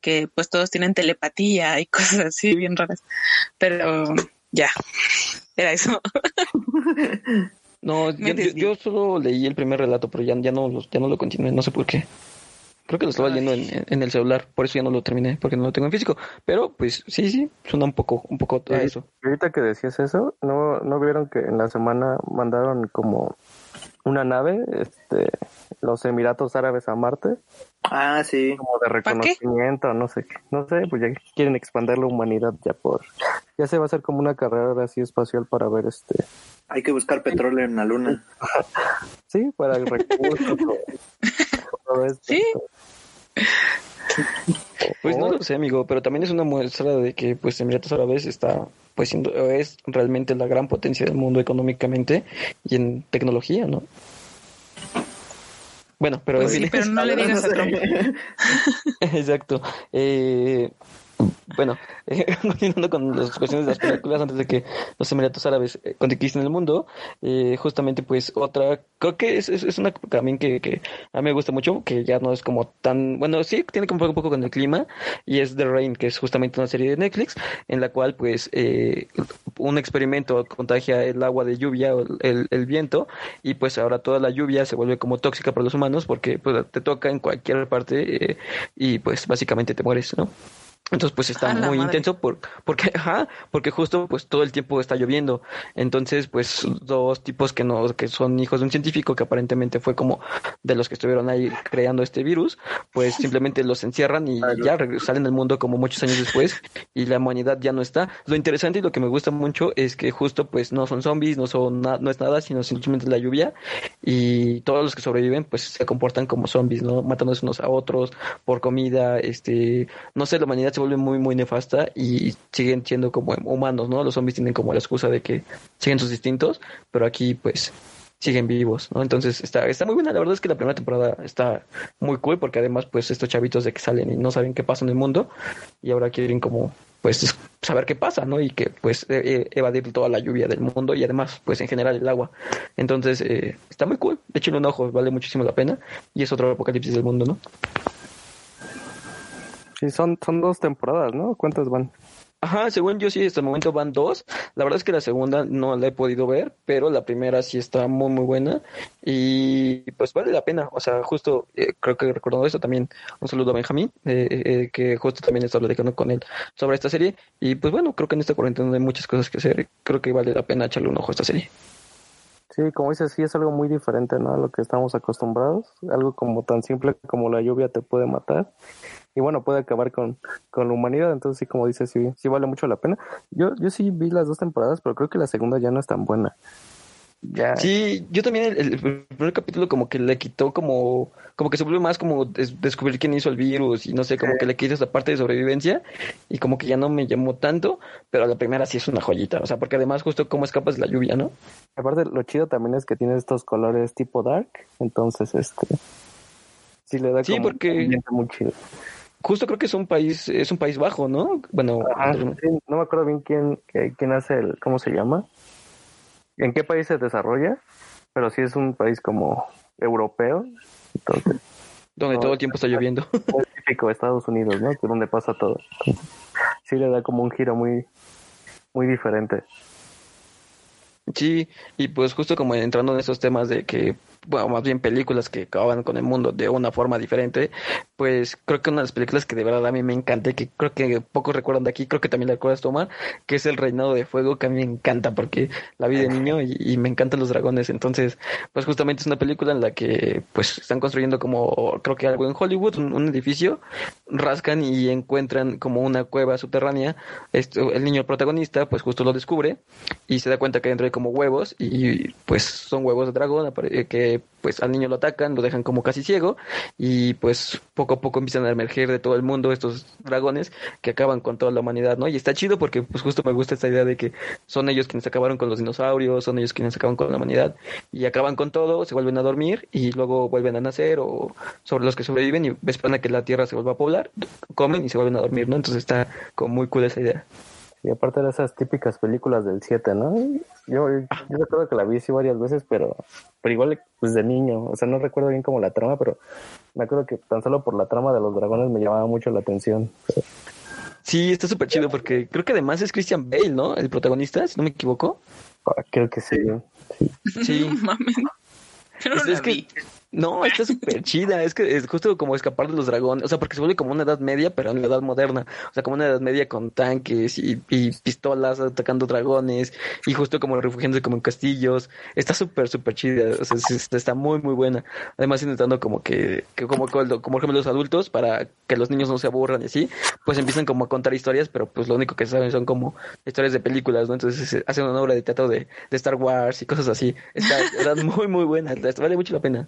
Que pues todos tienen telepatía y cosas así bien raras. Pero ya, era eso. No, yo, yo- solo leí el primer relato, pero ya, ya, no, lo- ya no lo continué, no sé por qué. Creo que lo estaba leyendo en, en el celular, por eso ya no lo terminé, porque no lo tengo en físico. Pero, pues, sí, sí, suena un poco, un poco a eso. y ahorita que decías eso, ¿no, ¿no vieron que en la semana mandaron como una nave, este, los Emiratos Árabes a Marte? Ah, sí. Como de qué? reconocimiento, no sé, qué. no sé, pues ya quieren expandir la humanidad ya por, ya se va a hacer como una carrera así espacial para ver este, Hay que buscar petróleo en la luna. sí, para el recurso, todo esto. Sí. Pues no O- lo sé, amigo, pero también es una muestra de que pues Emiratos Árabes está pues siendo es realmente la gran potencia del mundo económicamente y en tecnología, ¿no? Bueno, pero Pues sí, pero no le digas a Trump. exacto. Eh, bueno, eh, continuando con las cuestiones de las películas antes de que los Emiratos Árabes eh, conquisten el mundo, eh, justamente pues otra, creo que es, es, una también que, que a mí me gusta mucho, que ya no es como tan, bueno, sí, tiene que ver un poco con el clima, y es The Rain, que es justamente una serie de Netflix, en la cual pues eh, un experimento contagia el agua de lluvia o el, el viento, y pues ahora toda la lluvia se vuelve como tóxica para los humanos porque pues, te toca en cualquier parte eh, y pues básicamente te mueres, ¿no? Entonces pues está muy madre. intenso por, porque, ajá, porque justo pues todo el tiempo está lloviendo. Entonces pues dos tipos que no, que son hijos de un científico que aparentemente fue como de los que estuvieron ahí creando este virus, pues simplemente los encierran y ya reg- salen al mundo como muchos años después y la humanidad ya no está. Lo interesante y lo que me gusta mucho es que justo pues no son zombies, no son na- no es nada, sino simplemente la lluvia y todos los que sobreviven pues se comportan como zombies, ¿no? Matándose unos a otros por comida, este, no sé, la humanidad se vuelve muy muy nefasta y siguen siendo como humanos, ¿no? Los zombies tienen como la excusa de que siguen sus instintos, pero aquí pues siguen vivos, ¿no? Entonces está, está muy buena, la verdad es que la primera temporada está muy cool porque además pues estos chavitos de que salen y no saben qué pasa en el mundo y ahora quieren como pues es- saber qué pasa, ¿no? Y que pues eh, eh, evadir toda la lluvia del mundo y además pues en general el agua. Entonces eh, está muy cool, échenle un ojo, vale muchísimo la pena y es otro apocalipsis del mundo, ¿no? Sí, son, son dos temporadas, ¿no? ¿Cuántas van? Ajá, según yo sí, hasta el momento van dos. La verdad es que la segunda no la he podido ver, pero la primera sí está muy, muy buena. Y pues vale la pena. O sea, justo eh, creo que recordando eso también, un saludo a Benjamín, eh, eh, que justo también está platicando con él sobre esta serie. Y pues bueno, creo que en esta cuarentena hay muchas cosas que hacer. Creo que vale la pena echarle un ojo a esta serie. Sí, como dices, sí es algo muy diferente, ¿no? A lo que estamos acostumbrados. Algo como tan simple como la lluvia te puede matar. Y bueno, puede acabar con, con la humanidad. Entonces, sí, como dices, sí, sí vale mucho la pena. Yo, yo sí vi las dos temporadas, pero creo que la segunda ya no es tan buena. Ya. Sí, yo también el, el primer capítulo como que le quitó como, como que se vuelve más como des- descubrir quién hizo el virus y no sé, como que le quita esa parte de sobrevivencia y como que ya no me llamó tanto, pero la primera sí es una joyita, o sea, porque además justo cómo escapas de la lluvia, ¿no? Aparte, lo chido también es que tiene estos colores tipo dark. Entonces, este. Sí, le da Sí, como porque- muy chido. Justo creo que es un país, es un país bajo, ¿no? Bueno, Ajá, sí, no me acuerdo bien quién, quién hace el, ¿cómo se llama? ¿En qué país se desarrolla? Pero sí es un país como europeo, entonces donde no, todo el tiempo está lloviendo. de Estados Unidos, ¿no? Que donde pasa todo. Sí le da como un giro muy, muy diferente. Sí, y pues justo como entrando en esos temas de que, bueno, más bien películas que acaban con el mundo de una forma diferente, pues creo que una de las películas que de verdad a mí me encanta y que creo que pocos recuerdan de aquí, creo que también la recuerdas tomar, que es El Reinado de Fuego, que a mí me encanta porque la vi de niño y, y me encantan los dragones, entonces, pues justamente es una película en la que pues están construyendo como, creo que algo en Hollywood, un, un edificio, rascan y encuentran como una cueva subterránea, esto, el niño protagonista pues justo lo descubre y se da cuenta que dentro hay como huevos y pues son huevos de dragón apare- pues al niño lo atacan, lo dejan como casi ciego y pues poco a poco empiezan a emerger de todo el mundo estos dragones que acaban con toda la humanidad, ¿no? Y está chido porque pues justo me gusta esta idea de que son ellos quienes acabaron con los dinosaurios, son ellos quienes acaban con la humanidad y acaban con todo, se vuelven a dormir y luego vuelven a nacer o sobre los que sobreviven y esperan a que la tierra se vuelva a poblar, comen y se vuelven a dormir, ¿no? Entonces está como muy cool esa idea. Y aparte de esas típicas películas del 7, ¿no? Yo, yo recuerdo que la vi sí varias veces, pero, pero igual pues de niño. O sea, no recuerdo bien como la trama, pero me acuerdo que tan solo por la trama de los dragones me llamaba mucho la atención. Sí, está súper chido porque creo que además es Christian Bale, ¿no? El protagonista, si no me equivoco. Ah, Creo que sí. Sí. Mames. Yo no Es- la es que-. No, está súper chida. Es que es justo como escapar de los dragones. O sea, porque se vuelve como una edad media, pero en la edad moderna. O sea, como una edad media con tanques y, pistolas atacando dragones. Y justo como refugiándose como en castillos. Está súper, súper chida. O sea, es- es- está muy, muy buena. Además, intentando como que, que como, como, ejemplo los adultos, para que los niños no se aburran y así, pues empiezan como a contar historias, pero pues lo único que saben son como historias de películas, ¿no? Entonces hacen una obra de teatro de, de Star Wars y cosas así. Está, está muy, muy buena. Vale mucho la pena.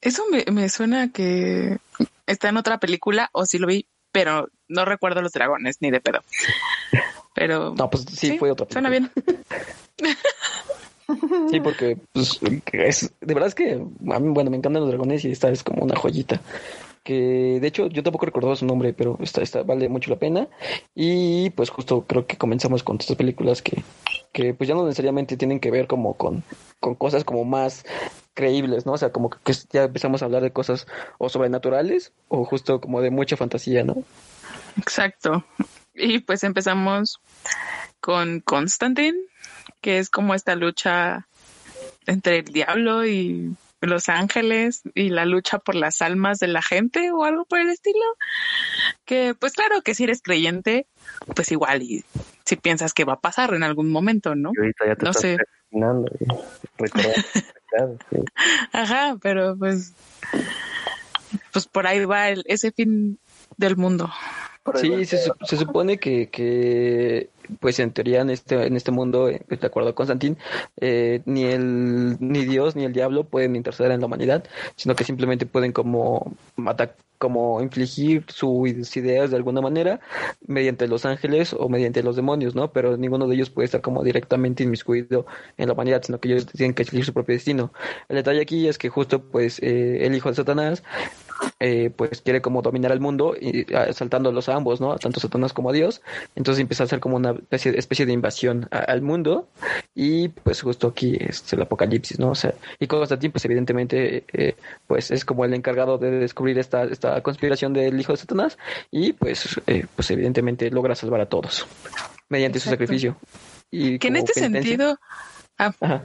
Eso me, me suena que está en otra película o sí lo vi, pero no recuerdo los dragones ni de pedo. Pero No, pues sí, Sí, fue otra. suena película. bien. Sí, porque pues, es, de verdad es que a mí, bueno, me encantan los dragones y esta es como una joyita. Que de hecho yo tampoco recordaba su nombre, pero está, está, vale mucho la pena. Y pues justo creo que comenzamos con estas películas que, que pues ya no necesariamente tienen que ver como con, con cosas como más creíbles, ¿no? O sea, como que ya empezamos a hablar de cosas o sobrenaturales o justo como de mucha fantasía, ¿no? Exacto. Y pues empezamos con Constantine, que es como esta lucha entre el diablo y los ángeles y la lucha por las almas de la gente o algo por el estilo. Que pues claro que si eres creyente, pues igual y si piensas que va a pasar en algún momento, ¿no? no sé. Ajá, pero pues pues por ahí va el, ese fin del mundo. Sí, se, se, supone que, que pues en teoría en este, en este mundo, eh, de acuerdo a Constantín, eh, ni el, ni Dios ni el diablo pueden interceder en la humanidad, sino que simplemente pueden como matar, como infligir sus ideas de alguna manera mediante los ángeles o mediante los demonios, ¿no? Pero ninguno de ellos puede estar como directamente inmiscuido en la humanidad, sino que ellos tienen que elegir su propio destino. El detalle aquí es que justo pues eh, el hijo de Satanás eh, pues quiere como dominar el mundo y saltándolos a ambos, ¿no? Tanto Satanás como a Dios. Entonces empieza a ser como una especie, especie de invasión al mundo y pues justo aquí es el apocalipsis, ¿no? O sea, y Constantine pues evidentemente eh, pues es como el encargado de descubrir esta, esta conspiración del hijo de Satanás y pues, eh, pues evidentemente logra salvar a todos mediante su sacrificio. Y que en este sentido... Ah,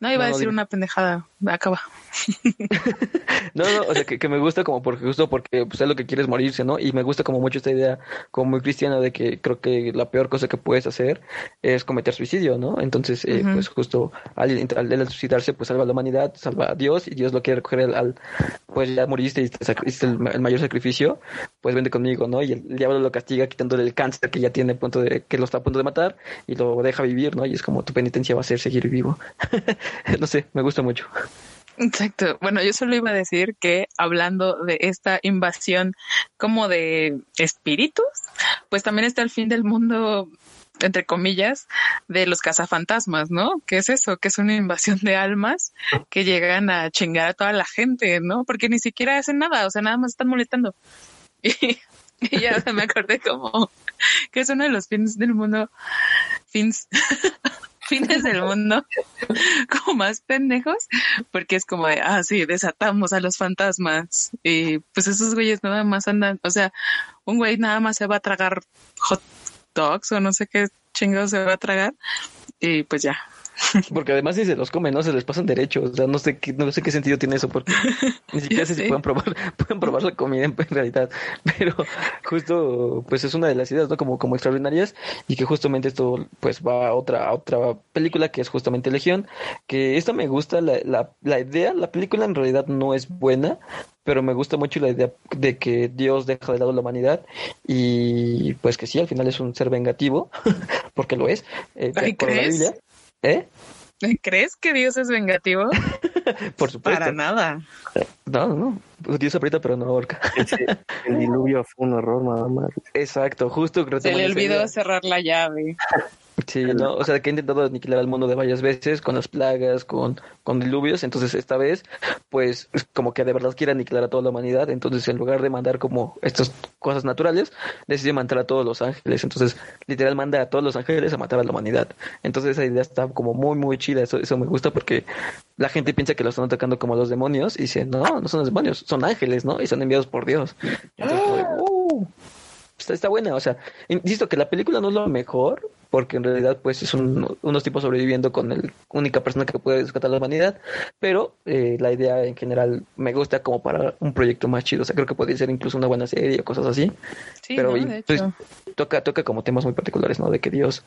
no, iba a decir una pendejada. Acaba. no, no, o sea, que, me gusta como porque justo porque pues, es lo que quieres morirse, ¿no? Y me gusta como mucho esta idea como muy cristiana de que creo que la peor cosa que puedes hacer es cometer suicidio, ¿no? Entonces, eh, pues justo al, al, suicidarse, pues salva a la humanidad, salva a Dios y Dios lo quiere recoger al, pues ya moriste y hiciste el, mayor sacrificio, pues vende conmigo, ¿no? Y el, diablo lo castiga quitándole el cáncer que ya tiene punto de, que lo está a punto de matar y lo deja vivir, ¿no? Y es como tu penitencia va a ser seguir vivo. no sé, me gusta mucho. Exacto. Bueno, yo solo iba a decir que hablando de esta invasión como de espíritus, pues también está el fin del mundo entre comillas, de los cazafantasmas, ¿no? ¿Qué es eso? Que es una invasión de almas que llegan a chingar a toda la gente, ¿no? Porque ni siquiera hacen nada, o sea, nada más están molestando. Y, y ya me acordé como que es uno de los fines del mundo, fins, fines del mundo como más pendejos, porque es como de, ah, sí, desatamos a los fantasmas. Y pues esos güeyes nada más andan, o sea, un güey nada más se va a tragar hot dogs o no sé qué chingados se va a tragar. Y pues ya, Porque además si se los comen, no se les pasan derechos. O sea, no sé qué, no sé qué sentido tiene eso, porque ni siquiera sé si pueden probar, pueden probar la comida en, realidad. Pero justo, pues es una de las ideas, ¿no? Como, como extraordinarias, y que justamente esto, pues va a otra, otra película que es justamente Legión. Que esta me gusta, la, la, la idea, la película en realidad no es buena, pero me gusta mucho la idea de que Dios deja de lado la humanidad y pues que sí, al final es un ser vengativo, porque lo es, eh, por la Biblia. ¿Eh? ¿Crees que Dios es vengativo? Por supuesto. Para nada. No, no. Dios aprieta, pero no ahorca. el diluvio fue un error, nada más. Exacto, justo. Se le olvidó cerrar la llave. Sí, ¿no? O sea, que ha intentado aniquilar al mundo de varias veces con las plagas, con, con diluvios. Entonces, esta vez, pues, como que de verdad quiere aniquilar a toda la humanidad. Entonces, en lugar de mandar como estas cosas naturales, decidió matar a todos los ángeles. Entonces, literal, manda a todos los ángeles a matar a la humanidad. Entonces, esa idea está como muy, muy chida. Eso, eso me gusta porque la gente piensa que lo están atacando como los demonios y dice, no, no son los demonios, son ángeles, ¿no? Y son enviados por Dios. Entonces, está, está buena. O sea, insisto que la película no es lo mejor, porque en realidad pues es unos tipos sobreviviendo con la única persona que puede rescatar la humanidad, pero eh, la idea en general me gusta como para un proyecto más chido, o sea, creo que podría ser incluso una buena serie o cosas así, sí, pero pues, toca, toca como temas muy particulares, ¿no? De que Dios,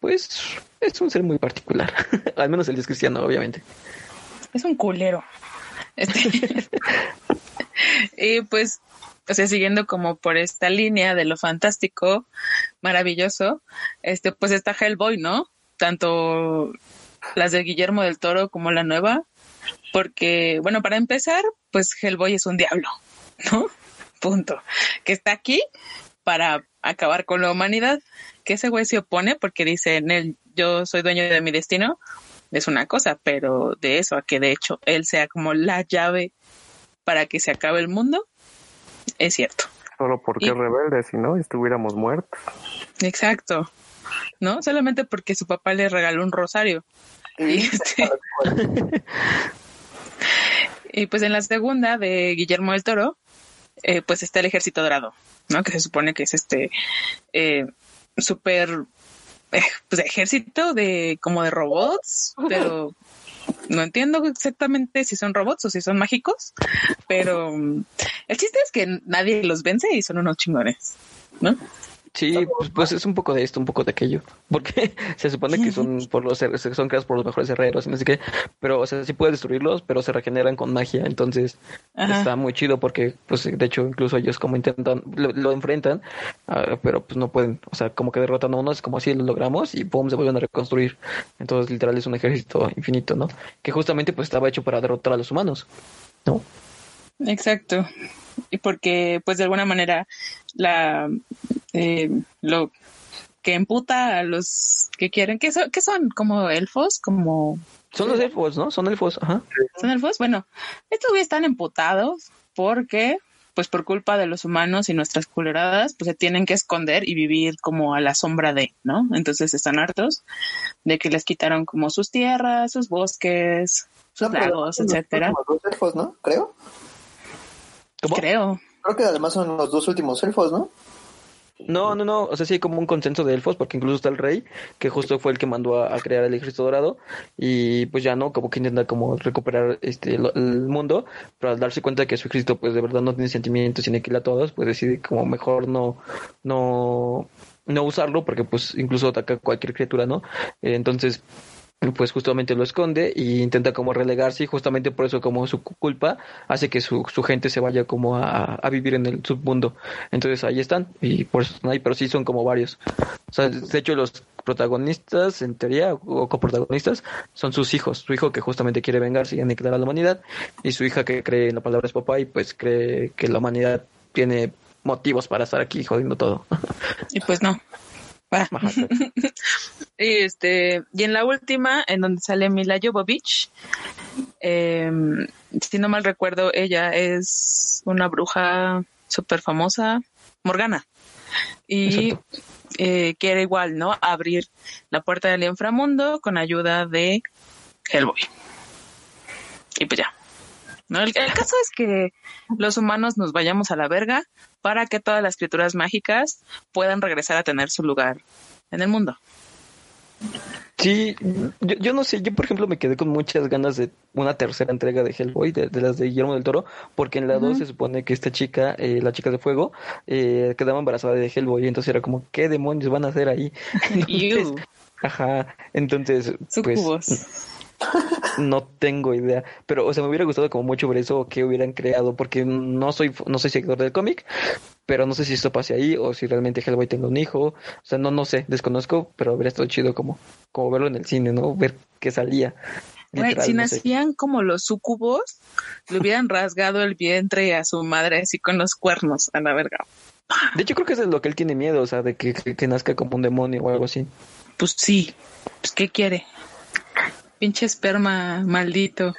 pues, es un ser muy particular, al menos el Dios cristiano, obviamente. Es un culero. Este... y pues o sea, siguiendo como por esta línea de lo fantástico, maravilloso, este, pues está Hellboy, ¿no? Tanto las de Guillermo del Toro como la nueva, porque, bueno, para empezar, pues Hellboy es un diablo, ¿no? Punto. Que está aquí para acabar con la humanidad, que ese güey se opone porque dice en él, yo soy dueño de mi destino, es una cosa, pero de eso a que de hecho él sea como la llave para que se acabe el mundo, es cierto. Solo porque Y- es rebelde, si no, estuviéramos muertos. Exacto. ¿No? Solamente porque su papá le regaló un rosario. Y, este- y pues en la segunda de Guillermo del Toro, eh, pues está el ejército dorado, ¿no? Que se supone que es este eh, súper eh, pues ejército de como de robots, pero no entiendo exactamente si son robots o si son mágicos, pero mm, el chiste es que nadie los vence y son unos chingones, ¿no? Sí, pues, pues es un poco de esto, un poco de aquello. Porque se supone que son por los son creados por los mejores herreros no sé qué. Pero, o sea, sí puedes destruirlos, pero se regeneran con magia. Entonces, Ajá. está muy chido porque, pues, de hecho, incluso ellos como intentan, lo, lo enfrentan, ah, pero pues no pueden. O sea, como que derrotan a uno, es como así lo logramos y pum, se vuelven a reconstruir. Entonces, literal, es un ejército infinito, ¿no? Que justamente, pues, estaba hecho para derrotar a los humanos, ¿no? Exacto. Y porque, pues de alguna manera, la eh, lo que emputa a los que quieren, que son, que son como elfos, como Son los elfos, ¿no? Son elfos, ajá. son elfos. Bueno, estos güeyes están emputados porque, pues por culpa de los humanos y nuestras culeradas, pues se tienen que esconder y vivir como a la sombra de, ¿no? Entonces están hartos de que les quitaron como sus tierras, sus bosques, sus No, lagos, los etcétera. elfos, ¿no? Creo. ¿Cómo? Creo. Creo que además son los dos últimos elfos, ¿no? No, no, no, o sea, sí hay como un consenso de elfos, porque incluso está el rey, que justo fue el que mandó a, crear el ejército dorado, y pues ya no, como que intenta como recuperar este el mundo, pero al darse cuenta de que su ejército pues de verdad no tiene sentimientos y aniquila a todos, pues decide como mejor no, no, no usarlo, porque pues incluso ataca a cualquier criatura, ¿no? Entonces pues justamente lo esconde y intenta como relegarse y justamente por eso como su cu- culpa hace que su, su gente se vaya como a, a vivir en el submundo. Entonces ahí están y por eso están ahí, pero sí son como varios. O sea, de hecho los protagonistas en teoría o coprotagonistas son sus hijos, su hijo que justamente quiere vengarse y aniquilar a la humanidad y su hija que cree en la palabra es papá y pues cree que la humanidad tiene motivos para estar aquí jodiendo todo. Y pues no. Y este, y en la última, en donde sale Mila Jovovich, eh, si no mal recuerdo, ella es una bruja súper famosa, Morgana. Y eh, quiere igual, ¿no? Abrir la puerta del inframundo con ayuda de Hellboy. Y pues ya. ¿No? El, el caso es que los humanos nos vayamos a la verga para que todas las criaturas mágicas puedan regresar a tener su lugar en el mundo. Sí, yo, yo no sé, yo por ejemplo me quedé con muchas ganas de una tercera entrega de Hellboy, de, de las de Guillermo del Toro, porque en la 2 Ujú. se supone que esta chica, eh, la chica de fuego, eh, quedaba embarazada de Hellboy, entonces era como, ¿qué demonios van a hacer ahí? Entonces, ajá, entonces, pues, sucubos. no tengo idea, pero o sea, me hubiera gustado como mucho ver eso o qué hubieran creado, porque no soy no soy seguidor del cómic, pero no sé si esto pase ahí o si realmente Hellboy tenga un hijo, o sea, no no sé, desconozco, pero habría estado chido como como verlo en el cine, ¿no? Ver qué salía. Si nacían como los sucubos, le hubieran rasgado el vientre a su madre así con los cuernos a la verga. De hecho creo que eso es lo que él tiene miedo, o sea, de que, que, que nazca como un demonio o algo así. Pues sí, pues ¿qué quiere? Pinche esperma maldito.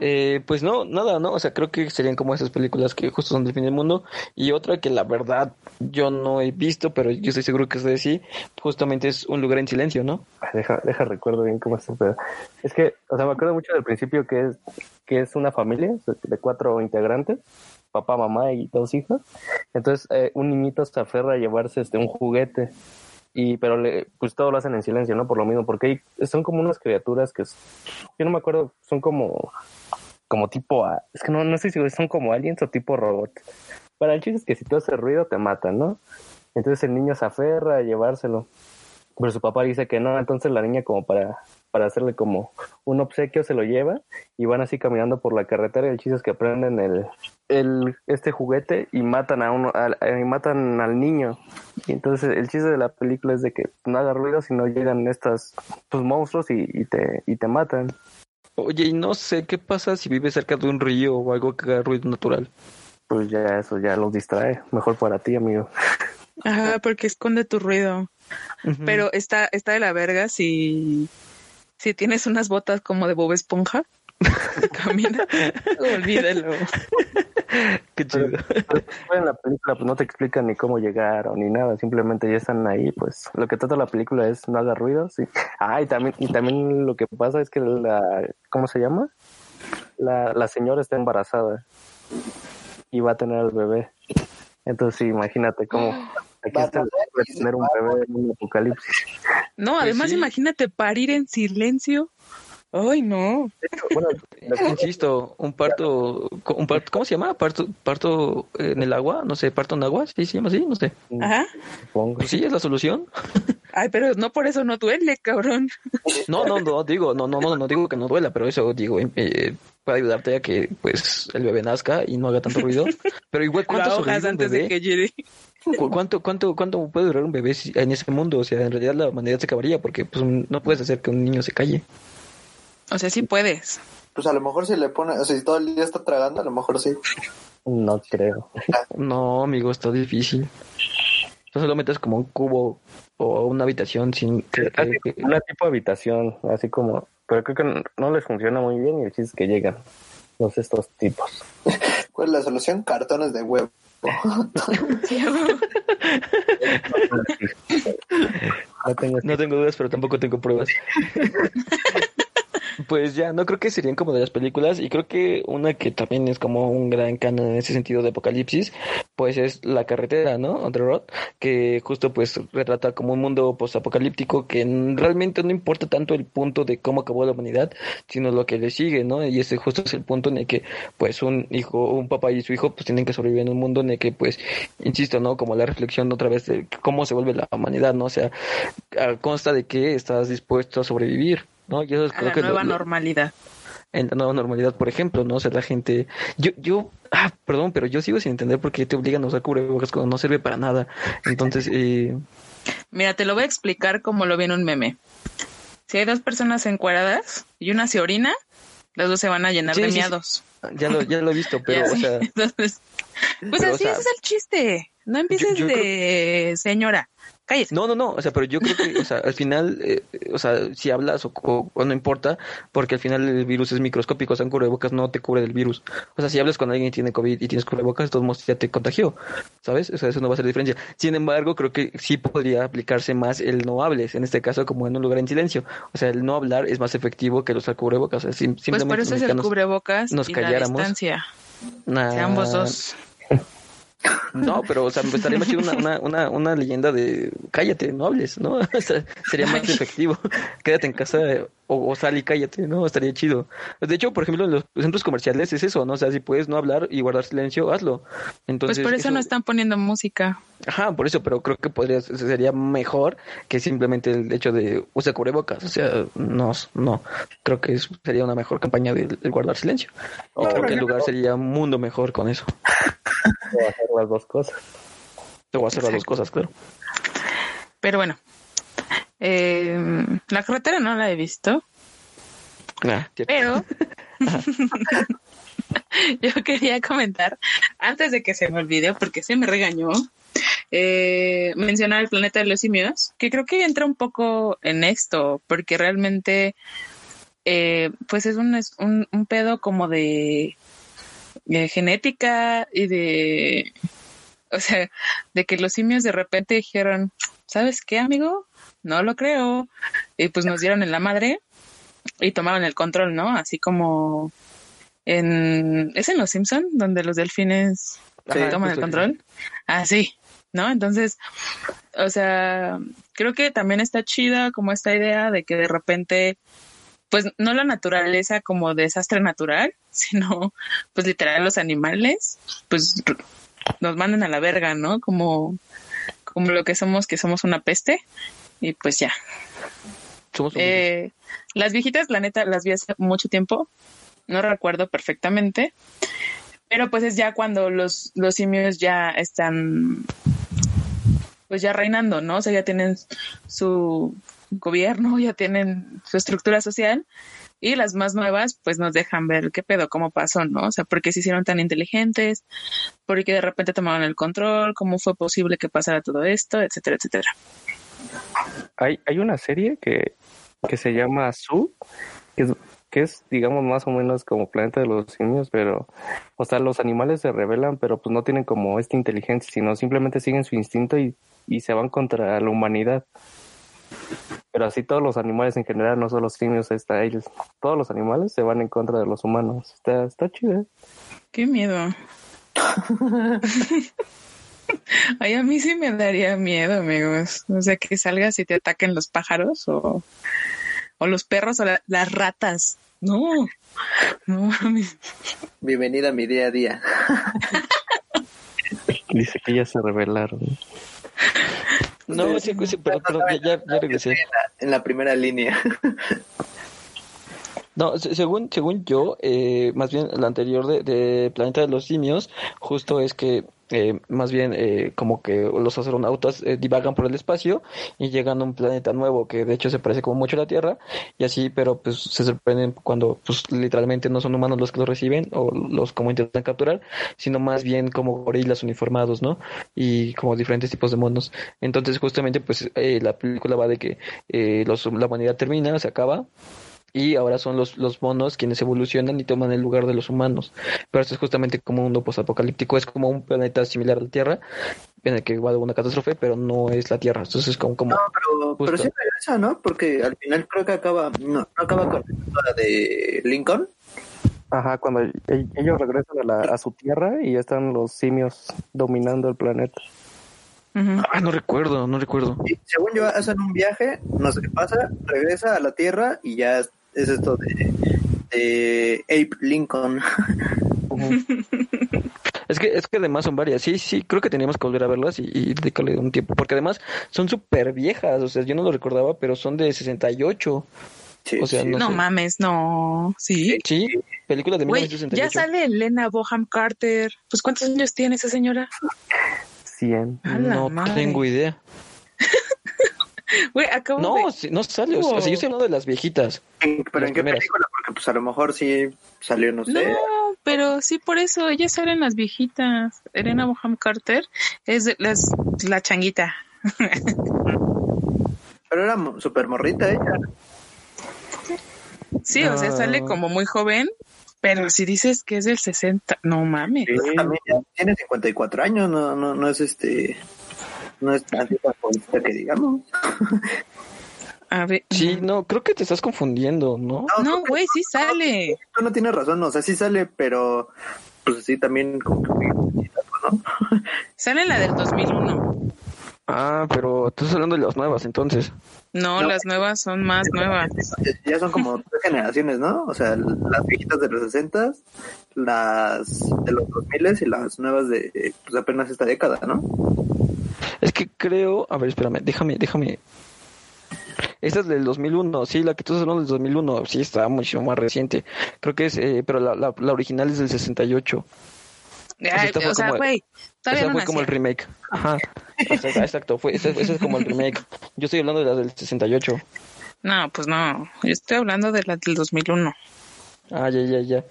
Eh, pues no, nada, ¿no? O sea, creo que serían como esas películas que justo son del fin del mundo. Y otra que la verdad yo no he visto, pero yo estoy seguro que ustedes sí, justamente es Un lugar en silencio, ¿no? Ay, Deja, deja recuerdo bien cómo es el pedo. Es que, o sea, me acuerdo mucho del principio que es, que es una familia de cuatro integrantes, papá, mamá y dos hijos. Entonces, eh, un niñito se aferra a llevarse este un juguete. Y, pero le, pues todo lo hacen en silencio, ¿no? Por lo mismo, porque son como unas criaturas que, yo no me acuerdo, son como, como tipo, es que no, no sé si son como aliens o tipo robot. Para el chiste es que si tú haces ruido te matan, ¿no? Entonces el niño se aferra a llevárselo. Pero su papá dice que no, entonces la niña como para, para hacerle como un obsequio se lo lleva y van así caminando por la carretera y el chiste es que prenden el, el este juguete y matan a uno al, eh, y matan al niño. Y entonces el chiste de la película es de que no haga ruido si no llegan estas pues monstruos y, y te y te matan. Oye, y no sé qué pasa si vive cerca de un río o algo que haga ruido natural. pues ya eso ya los distrae. Mejor para ti amigo. Ajá, porque esconde tu ruido. Pero está, está de la verga si, si tienes unas botas como de Bob Esponja Camina. Olvídalo. Qué chido. en la película pues no te explican ni cómo llegaron ni nada, simplemente ya están ahí, pues lo que trata la película es no haga ruido, sí. Ah, y también, y también lo que pasa es que la, ¿cómo se llama? La, la señora está embarazada y va a tener al bebé. Entonces, sí, imagínate cómo aquí está tener un bebé en un apocalipsis. No, además sí. imagínate parir en silencio. Ay, no. Bueno, Insisto, un parto, un parto, ¿cómo se llama? Parto, parto en el agua, no sé, parto en agua, sí se llama así, no sé. Ajá. supongo. Pues sí, es la solución. Ay, pero no por eso no duele, cabrón. No, no, no digo, no, no, no, no digo que no duela, pero eso digo, eh, puede ayudarte a que pues el bebé nazca y no haga tanto ruido. Pero igual, ¿cuánto antes de bebé? que llegue. ¿Cu- ¿Cuánto, cuánto, cuánto puede durar un bebé en ese mundo? O sea, en realidad la humanidad se acabaría porque pues no puedes hacer que un niño se calle. O sea, sí puedes. Pues a lo mejor si le pone, o sea, si todo el día está tragando, a lo mejor sí. No creo. No, amigo, está difícil. Tú solo metes como un cubo o una habitación sin que, que- que- Una tipo de habitación, así como, pero creo que no, no les funciona muy bien y el chiste es que llegan los estos tipos. ¿Cuál es la solución? Cartones de huevo. No tengo No tengo dudas, pero tampoco tengo pruebas. Pues ya, no creo que serían como de las películas y creo que una que también es como un gran canon en ese sentido de apocalipsis, pues es La carretera, ¿no? On the Road, que justo pues retrata como un mundo post-apocalíptico que realmente no importa tanto el punto de cómo acabó la humanidad, sino lo que le sigue, ¿no? Y ese justo es el punto en el que pues un hijo, un papá y su hijo pues tienen que sobrevivir en un mundo en el que pues, insisto, ¿no? Como la reflexión otra vez de cómo se vuelve la humanidad, ¿no? O sea, consta de que estás dispuesto a sobrevivir, ¿no? A creo la que nueva lo- normalidad. en la nueva normalidad, por ejemplo, ¿no? O sea, la gente, yo, yo, ah, perdón, pero yo sigo sin entender por qué te obligan a usar cubrebocas cuando no sirve para nada. Entonces, eh, Mira, te lo voy a explicar como lo vi en un meme. Si hay dos personas encueradas y una se orina, las dos se van a llenar Sí, de sí, miados. ya lo, ya lo he visto, pero, o sea, Entonces, pues pero, o así sea, ese es el chiste. No empieces yo de señora. Cállese. no, no, no, o sea, pero yo creo que, o sea, al final, eh, o sea, si hablas o, o- o no importa, porque al final el virus es microscópico, o sea, un cubrebocas no te cubre del virus. O sea, si hablas con alguien que tiene COVID y tienes cubrebocas, de todos modos ya te contagió, ¿sabes? O sea, eso no va a ser diferencia. Sin embargo, creo que sí podría aplicarse más el no hables, en este caso como en un lugar en silencio. O sea, el no hablar es más efectivo que el usar cubrebocas. O sea, sim- Pues simplemente por eso es el cubrebocas nos y la calláramos. distancia. Nah, ambos dos. No, pero, o sea, me estaría más chido una, una, una, una leyenda de cállate, no hables, ¿no? O sea, sería más efectivo. Quédate en casa o, o sal y cállate, ¿no? Estaría chido. De hecho, por ejemplo, en los centros comerciales es eso, ¿no? O sea, si puedes no hablar y guardar silencio, hazlo. Entonces, Pues por eso no están poniendo música. Ajá, por eso, pero creo que podría, sería mejor que simplemente el hecho de usar cubrebocas. O sea, no, no. Creo que es- sería una mejor campaña del del guardar silencio. Y creo que el lugar sería un mundo mejor con eso. Hacer las dos cosas. Te voy a hacer las dos cosas, claro. Pero bueno. Eh, la carretera no la he visto, pero yo quería comentar, antes de que se me olvide, porque se me regañó, eh, mencionar el planeta de los simios, que creo que entra un poco en esto, porque realmente, eh, pues es un, es un, un pedo como de, de genética y de, o sea, de que los simios de repente dijeron, ¿sabes qué, amigo? No lo creo. Y pues nos dieron en la madre y tomaron el control, ¿no? Así como en es en Los Simpson donde los delfines Sí, toman el control. Ah, sí, ¿no? Entonces, o sea, creo que también está chida como esta idea de que de repente pues no la naturaleza como desastre natural, sino pues literal los animales pues nos mandan a la verga, ¿no? Como como lo que somos, que somos una peste y pues ya. Somos Eh, las viejitas, la neta, las vi hace mucho tiempo. No recuerdo perfectamente. Pero pues es ya cuando los, los simios ya están pues ya reinando, ¿no? O sea, ya tienen su gobierno, ya tienen su estructura social. Y las más nuevas, pues nos dejan ver qué pedo, cómo pasó, ¿no? O sea, por qué se hicieron tan inteligentes, por qué de repente tomaron el control, cómo fue posible que pasara todo esto, etcétera, etcétera. Hay, hay una serie que, que se llama Su, que es, que es, digamos, más o menos como Planeta de los Simios, pero, o sea, los animales se rebelan, pero pues no tienen como esta inteligencia, sino simplemente siguen su instinto y, y se van contra la humanidad. Pero así todos los animales en general, no solo los simios, está ellos. Todos los animales se van en contra de los humanos. Está, está chido. ¿eh? Qué miedo. Ay, a mí sí me daría miedo, amigos. O sea, que salgas y te ataquen los pájaros o, o los perros o la- las ratas. No, no. Bienvenida a mi día a día. Dice que ya se rebelaron. No, sí, sí, pero, pero ya, ya, ya regresé. En la primera línea. No, se- según, según yo, eh, más bien la anterior de, de Planeta de los Simios, justo es que eh, más bien eh, como que los astronautas eh, divagan por el espacio y llegan a un planeta nuevo que de hecho se parece como mucho a la Tierra y así, pero pues se sorprenden cuando pues literalmente no son humanos los que los reciben o los como intentan capturar, sino más bien como gorilas uniformados, ¿no? Y como diferentes tipos de monos. Entonces justamente pues eh, la película va de que eh, los, la humanidad termina, se acaba y ahora son los, los monos quienes evolucionan y toman el lugar de los humanos. Pero esto es justamente como un mundo posapocalíptico, es como un planeta similar a la Tierra, en el que igual hubo una catástrofe, pero no es la Tierra. Entonces es como, como No, pero, pero sí regresa, ¿no? Porque al final creo que acaba, no, no acaba con la de Lincoln. Ajá, cuando ellos regresan a, la, a su tierra y ya están los simios dominando el planeta. Ujú. Ah, no recuerdo, no recuerdo. Según yo, hacen un viaje, no sé qué pasa, regresa a la Tierra y ya es, es esto de, de Ape Lincoln. Es que, es que además son varias. Sí, sí, creo que teníamos que volver a verlas y, y dedicarle un tiempo. Porque además son súper viejas. O sea, yo no lo recordaba, pero son de 68. Sí, O sea, sí. no No sé. mames, no. Sí. Sí, película de Güey, 1968. ya sale Elena Boham Carter. Pues ¿cuántos años tiene esa señora? 100. A la No madre. tengo idea. Güey, acabo No, de... sí, no sale. O sea, yo estoy hablando de las viejitas. ¿En- ¿Pero las en qué primeras. película? Porque pues a lo mejor sí salió, no sé. No, pero sí por eso, ellas salen las viejitas. Elena Boham Carter es de las, la changuita. Pero era súper morrita ella. Sí, o sea, sale como muy joven, pero si dices que es del 60, no mames. Ya tiene 54 años, no, no, no es este... No es tan jovencita que digamos. A ver. Sí, no, creo que te estás confundiendo, ¿no? No, güey, sí sale. Tú no tienes razón, o sea, sí sale, pero pues sí, también como que pues, ¿no? Sale la del 2001. Ah, pero tú estás hablando de las nuevas, entonces. No, No. las nuevas son más nuevas. Ya son como tres generaciones, ¿no? O sea, las viejitas de los 60, las de los 2000 y las nuevas de pues, apenas esta década, ¿no? Es que creo, a ver, espérame, déjame, déjame. Esta es del 2001, sí, la que tú estás hablando del 2001, sí, está mucho más reciente. Creo que es, eh, pero la, la, la original es del 68. Ay, o sea, güey, Esa no fue como el remake. Ajá. Exacto, fue, ese, ese es como el remake. Yo estoy hablando de la del 68. No, pues no. Yo estoy hablando de la del 2001. Ah, ya, ya, ya.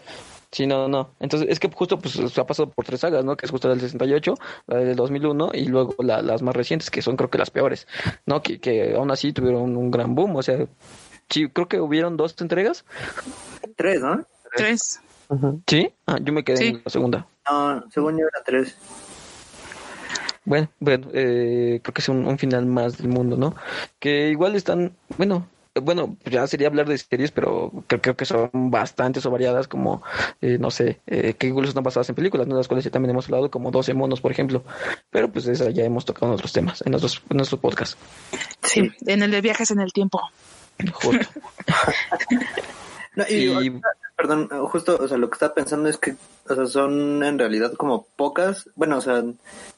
Sí, no, no. Entonces, es que justo pues se ha pasado por tres sagas, ¿no? Que es justo la del 68, la del 2001 y luego la- las más recientes, que son creo que las peores, ¿no? Que, que aún así tuvieron un gran boom, o sea, sí, creo que hubieron dos entregas. Tres, ¿no? Tres. ¿Sí? Ah, yo me quedé Sí. en la segunda. No, según yo eran tres. Bueno, bueno, eh, creo que es un, un final más del mundo, ¿no? Que igual están, bueno, bueno, ya sería hablar de series, pero creo, creo que son bastantes o variadas, como, eh, no sé, eh, que igual están basadas en películas, ¿no? De las cuales ya también hemos hablado, como 12 monos, por ejemplo. Pero pues esa ya hemos tocado en otros temas, en nuestros, en nuestros podcasts. Sí, en el de viajes en el tiempo. Justo. No, y, perdón, justo, o sea, lo que estaba pensando es que, o sea, son en realidad como pocas, bueno, o sea,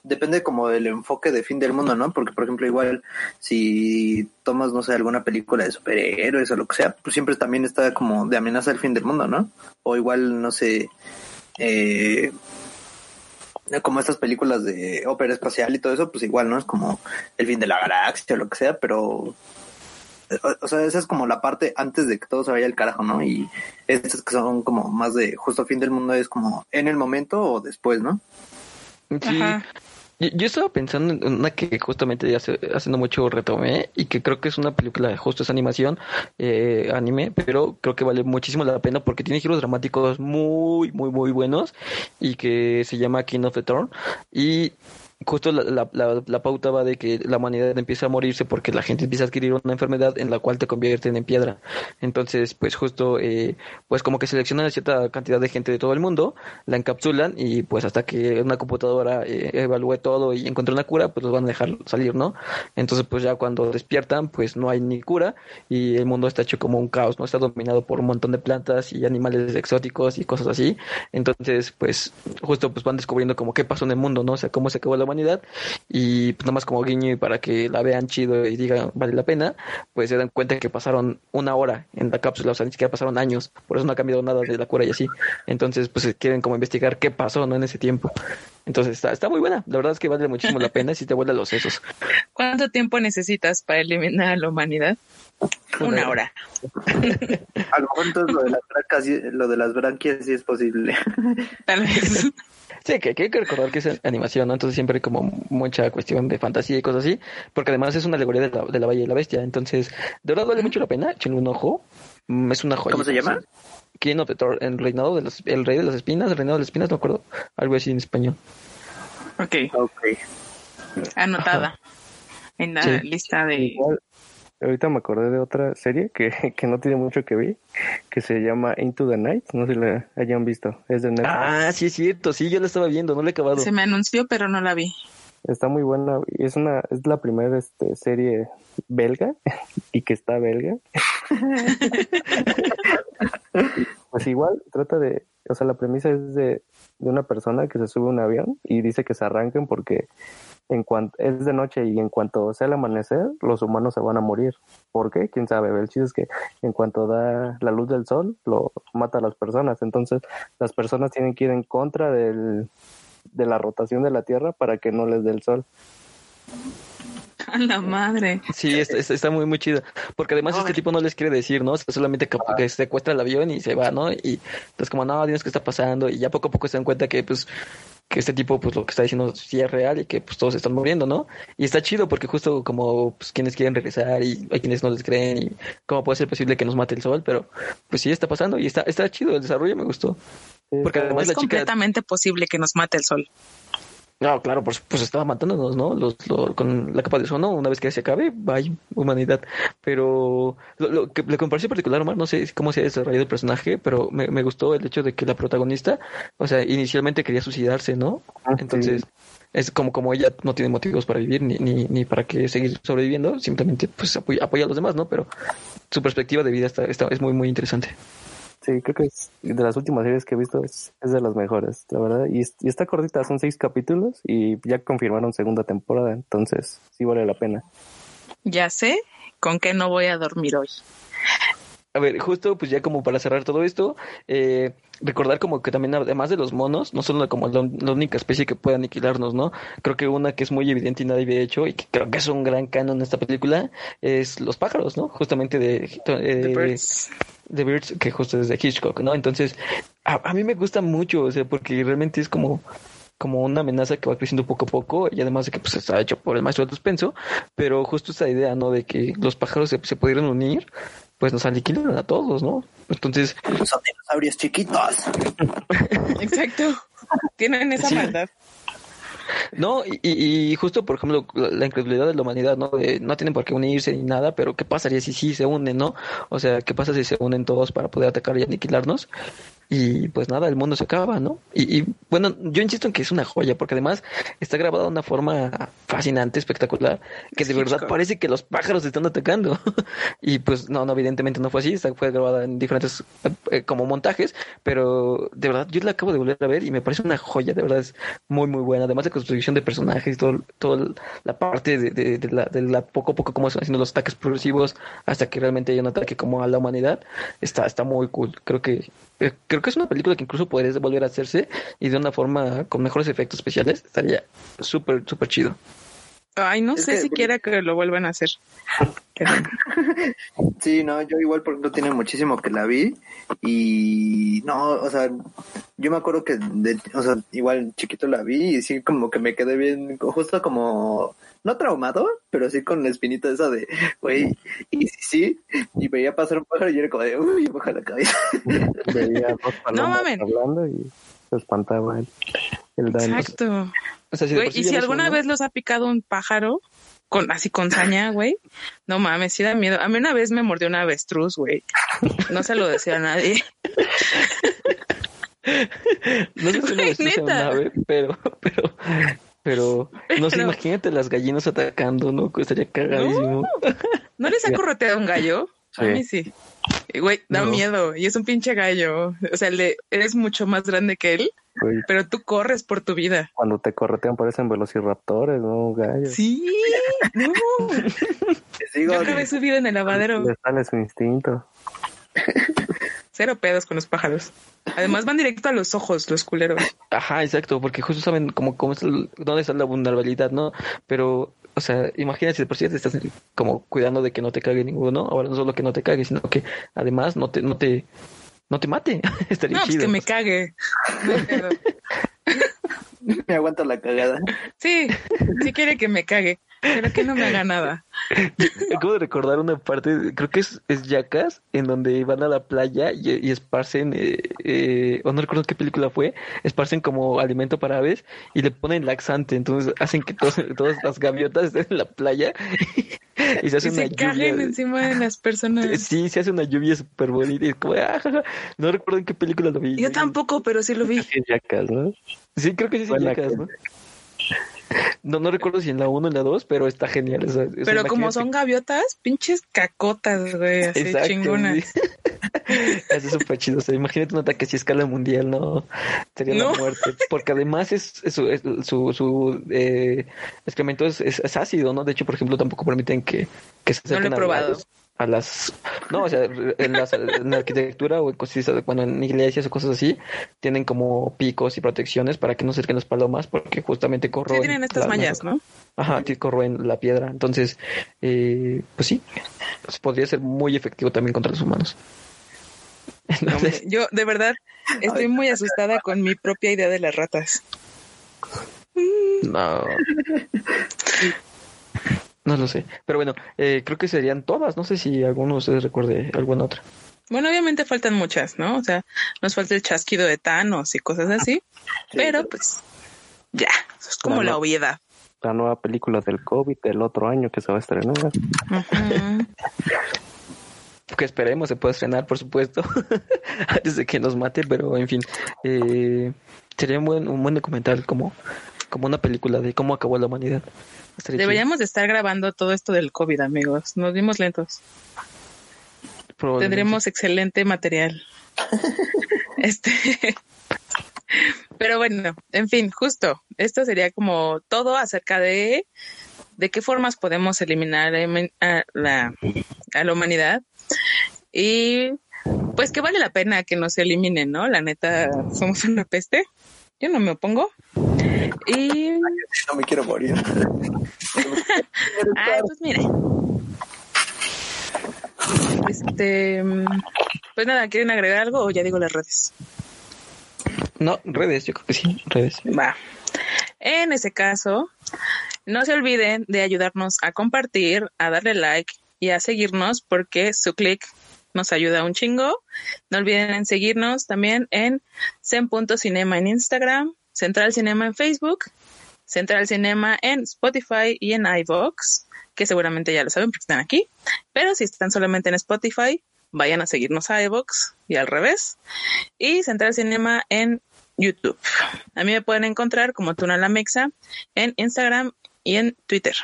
depende como del enfoque de fin del mundo, ¿no? Porque, por ejemplo, igual, si tomas, no sé, alguna película de superhéroes o lo que sea, pues siempre también está como de amenaza al fin del mundo, ¿no? O igual, no sé, eh, como estas películas de ópera espacial y todo eso, pues igual, ¿no? Es como el fin de la galaxia o lo que sea, pero o, sea, esa es como la parte antes de que todo se vaya al carajo, ¿no? Y estas que son como más de justo fin del mundo es como en el momento o después, ¿no? Sí, Ajá. Yo, yo estaba pensando en una que justamente ya hace, haciendo mucho retomé y que creo que es una película justo es animación, eh, anime, pero creo que vale muchísimo la pena porque tiene giros dramáticos muy, muy, muy buenos y que se llama King of the Thorn y justo la, la, la, pauta va de que la humanidad empieza a morirse porque la gente empieza a adquirir una enfermedad en la cual te convierten en piedra. Entonces, pues justo, eh, pues como que seleccionan a cierta cantidad de gente de todo el mundo, la encapsulan y pues hasta que una computadora eh, evalúe todo y encuentre una cura, pues los van a dejar salir, ¿no? Entonces, pues ya cuando despiertan, pues no hay ni cura y el mundo está hecho como un caos, ¿no? Está dominado por un montón de plantas y animales exóticos y cosas así. Entonces, pues justo pues van descubriendo como qué pasó en el mundo, ¿no? O sea, cómo se acabó humanidad y pues nada más como guiño para que la vean chido y digan vale la pena, pues se dan cuenta que pasaron una hora en la cápsula, o sea, ni siquiera pasaron años, por eso no ha cambiado nada de la cura y así. Entonces, pues quieren como investigar qué pasó, ¿no? En ese tiempo. Entonces está, está muy buena, la verdad es que vale muchísimo la pena si te vuelve los sesos. ¿Cuánto tiempo necesitas para eliminar a la humanidad? Una hora. A lo mejor entonces lo de las branquias, lo de las branquias sí es posible. Tal vez. Sí, que, que hay que recordar que es animación, ¿no? Entonces siempre hay como mucha cuestión de fantasía y cosas así, porque además es una alegoría de la, de la Bella y la Bestia. Entonces, de verdad vale mucho la pena, échenle un ojo. Mm, Es una joya. ¿Cómo se llama? King of the el reinado de los, el rey de las espinas, el reinado de las espinas, no me acuerdo, algo así en español. Ok, Ok. anotada en la Sí. lista de... Igual, ahorita me acordé de otra serie que, que no tiene mucho que ver, que se llama Into the Night, no sé si la hayan visto, es de Netflix. Ah, sí es cierto, sí, yo la estaba viendo, no la he acabado. Se me anunció, pero no la vi. Está muy buena, es una, es la primera este, serie belga y que está belga. pues igual trata de, o sea, la premisa es de, de una persona que se sube a un avión y dice que se arranquen porque en cuanto es de noche y en cuanto sea el amanecer, los humanos se van a morir. ¿Por qué? Quién sabe. El chiste es que en cuanto da la luz del sol, lo mata a las personas. Entonces, las personas tienen que ir en contra del, de la rotación de la Tierra para que no les dé el sol. A la madre. Sí, está, está- está muy, muy chido. Porque además este tipo no les quiere decir, ¿no? O sea, solamente cap- que secuestra el avión y se va, ¿no? Y entonces como, no, dinos qué está pasando. Y ya poco a poco se dan cuenta que, pues, que este tipo, pues, lo que está diciendo sí es real y que, pues, todos se están muriendo, ¿no? Y está chido porque justo como, pues, quienes quieren regresar y hay quienes no les creen y cómo puede ser posible que nos mate el sol, pero, pues, sí está pasando y está, está chido. El desarrollo me gustó. Porque además Es la chica... completamente posible que nos mate el sol. No, claro, pues, pues estaba matándonos, ¿no? Los, lo- con la capa de ozono, una vez que se acabe, bye, humanidad. Pero lo, lo que le pareció particular, Omar, no sé cómo se ha desarrollado el personaje, pero me, me gustó el hecho de que la protagonista, o sea, inicialmente quería suicidarse, ¿no? Ah, Entonces, es como como ella no tiene motivos para vivir ni, ni, ni para que seguir sobreviviendo, simplemente pues apoya, apoya a los demás, ¿no? Pero su perspectiva de vida está, está, es muy, muy interesante. Sí, creo que es de las últimas series que he visto, es, de las mejores, la verdad. Y, y está cortita, son seis capítulos y ya confirmaron segunda temporada, entonces sí vale la pena. Ya sé con qué no voy a dormir hoy. A ver, justo pues ya como para cerrar todo esto, eh, recordar como que también además de los monos, no son como la, la única especie que puede aniquilarnos, ¿no? Creo que una que es muy evidente y nadie había hecho y que creo que es un gran canon en esta película es los pájaros, ¿no? Justamente de, The eh, Birds. The Birds, que justo es de Hitchcock, ¿no? Entonces, a, a mí me gusta mucho, o sea, porque realmente es como como una amenaza que va creciendo poco a poco y además de que pues está hecho por el maestro del suspenso, pero justo esta idea, ¿no? De que los pájaros se, se pudieran unir, pues nos aniquilan a todos, ¿no? Entonces, Son dinosaurios chiquitos. Exacto. Tienen esa Sí. maldad. No, y, y- justo, por ejemplo, la, la incredulidad de la humanidad, ¿no? De, no tienen por qué unirse ni nada, pero ¿qué pasaría si sí se unen, ¿no? O sea, ¿qué pasa si se unen todos para poder atacar y aniquilarnos? Y pues nada, el mundo se acaba, ¿no? Y, y, bueno, yo insisto en que es una joya, porque además está grabada de una forma fascinante, espectacular, que de verdad parece que los pájaros están atacando. y pues no, no, evidentemente no fue así, fue grabada en diferentes eh, como montajes, pero de verdad yo la acabo de volver a ver y me parece una joya, de verdad es muy muy buena, además de construcción de personajes, todo, toda la parte de, de, de la, de la poco a poco cómo se van haciendo los ataques progresivos hasta que realmente hay un ataque como a la humanidad, está, está muy cool, creo que creo que es una película que incluso podría volver a hacerse y de una forma con mejores efectos especiales, estaría súper súper chido. Ay, no Es sé que- si quiera que lo vuelvan a hacer. Sí, no, yo igual, por ejemplo, tiene muchísimo que la vi y no, o sea, yo me acuerdo que, de, o sea, igual chiquito la vi y sí como que me quedé bien, justo como, no traumado, pero sí con la espinita esa de, güey, y sí, sí, y veía pasar un pájaro y yo era como de, uy, baja la cabeza. Veía dos palomas mamen. hablando y se espantaba el, el daño. Exacto. O sea, si Güey, y si alguna uno, vez los ha picado un pájaro, con así con saña, güey, no mames, sí da miedo. A mí una vez me mordió una avestruz, güey. No se lo decía a nadie. No sé si lo sea un neta. ave, pero, pero, pero, no sé, imagínate las gallinas atacando, ¿no? Estaría cagadísimo. ¿No les ha correteado un gallo? A mí sí. Güey, da No. miedo. Y es un pinche gallo. O sea, el de, eres mucho más grande que él, Güey, pero tú corres por tu vida. cuando te corretean parecen velociraptores, ¿no? Gallos. Sí. No. Les digo, Yo acabé su vida en el lavadero. Les sale su instinto. Cero pedos con los pájaros. Además van directo a los ojos, los culeros. Ajá, exacto, porque justo saben cómo, cómo es el- dónde está la vulnerabilidad, ¿no? Pero, o sea, imagínate si de por sí te estás como cuidando de que no te cague ninguno, ahora no solo que no te cague, sino que además no te, no te, no te mate. Estaría No, pues chido. que me cague. Me aguanta la cagada. Sí, sí quiere que me cague, pero que no me haga nada. Acabo de recordar una parte, creo que es, es Jackass, en donde van a la playa y, y esparcen, eh, eh, o no recuerdo qué película fue, esparcen como alimento para aves y le ponen laxante, entonces hacen que todos, todas las gaviotas estén en la playa y se hace Y una se caguen lluvia. encima de las personas. Sí, se hace una lluvia súper bonita y es como, ah, no recuerdo en qué película lo vi. Yo tampoco, pero sí lo vi. Sí, Jackass, ¿no? Sí, creo que sí es Jackass, ¿no? No, no recuerdo si en la 1 o en la 2, pero está genial. Pero como son gaviotas, pinches cacotas, güey, así Exacto, chingonas. sí. Eso es súper chido. O sea, imagínate un ataque así a escala mundial, no sería No. la muerte. Porque además es, es su, es su, su eh, excremento es, es- ácido, ¿no? De hecho, por ejemplo, tampoco permiten que, que se No lo he acerquen a probado. las- A las, no, o sea, en, las, en la arquitectura o en cosas, bueno, en iglesias o cosas así, tienen como picos y protecciones para que no se acerquen las palomas, porque justamente Sí, corroen. tienen estas la- mallas, ¿no? Ajá, que corroen la piedra. Entonces, eh, pues sí, pues podría ser muy efectivo también contra los humanos. No, Entonces, yo, de verdad, estoy muy asustada con mi propia idea de las ratas. no. No lo sé. Pero bueno, eh, creo que serían todas. No sé si alguno de ustedes recuerde alguna otra. Bueno, obviamente faltan muchas, ¿no? O sea, nos falta el chasquido de Thanos y cosas así. pero pues, ya, eso es como la obviedad. La nueva película del COVID del otro año que se va a estrenar. Que esperemos se pueda estrenar, por supuesto, antes de que nos mate. Pero en fin, eh, sería un buen, un buen documental como, como una película de cómo acabó la humanidad. Estaría chido. Deberíamos de estar grabando todo esto del COVID, amigos. Nos vimos lentos. Tendremos excelente material. este. Pero bueno, en fin, justo. Esto sería como todo acerca de de qué formas podemos eliminar a la, a la humanidad y pues que vale la pena que nos eliminen, ¿no? La neta, somos una peste. Yo no me opongo. Y No me quiero morir. Ay, pues mire. Este, pues nada, ¿quieren agregar algo o ya digo las redes? No, redes, yo creo que sí, redes. Va. En ese caso, no se olviden de ayudarnos a compartir, a darle like y a seguirnos porque su clic nos ayuda un chingo. No olviden en seguirnos también en zen.cinema en Instagram, Central Cinema en Facebook, Central Cinema en Spotify y en iVoox, que seguramente ya lo saben porque están aquí. Pero si están solamente en Spotify, vayan a seguirnos a iVoox y al revés. Y Central Cinema en YouTube. A mí me pueden encontrar como Tuna la en Instagram y en Twitter.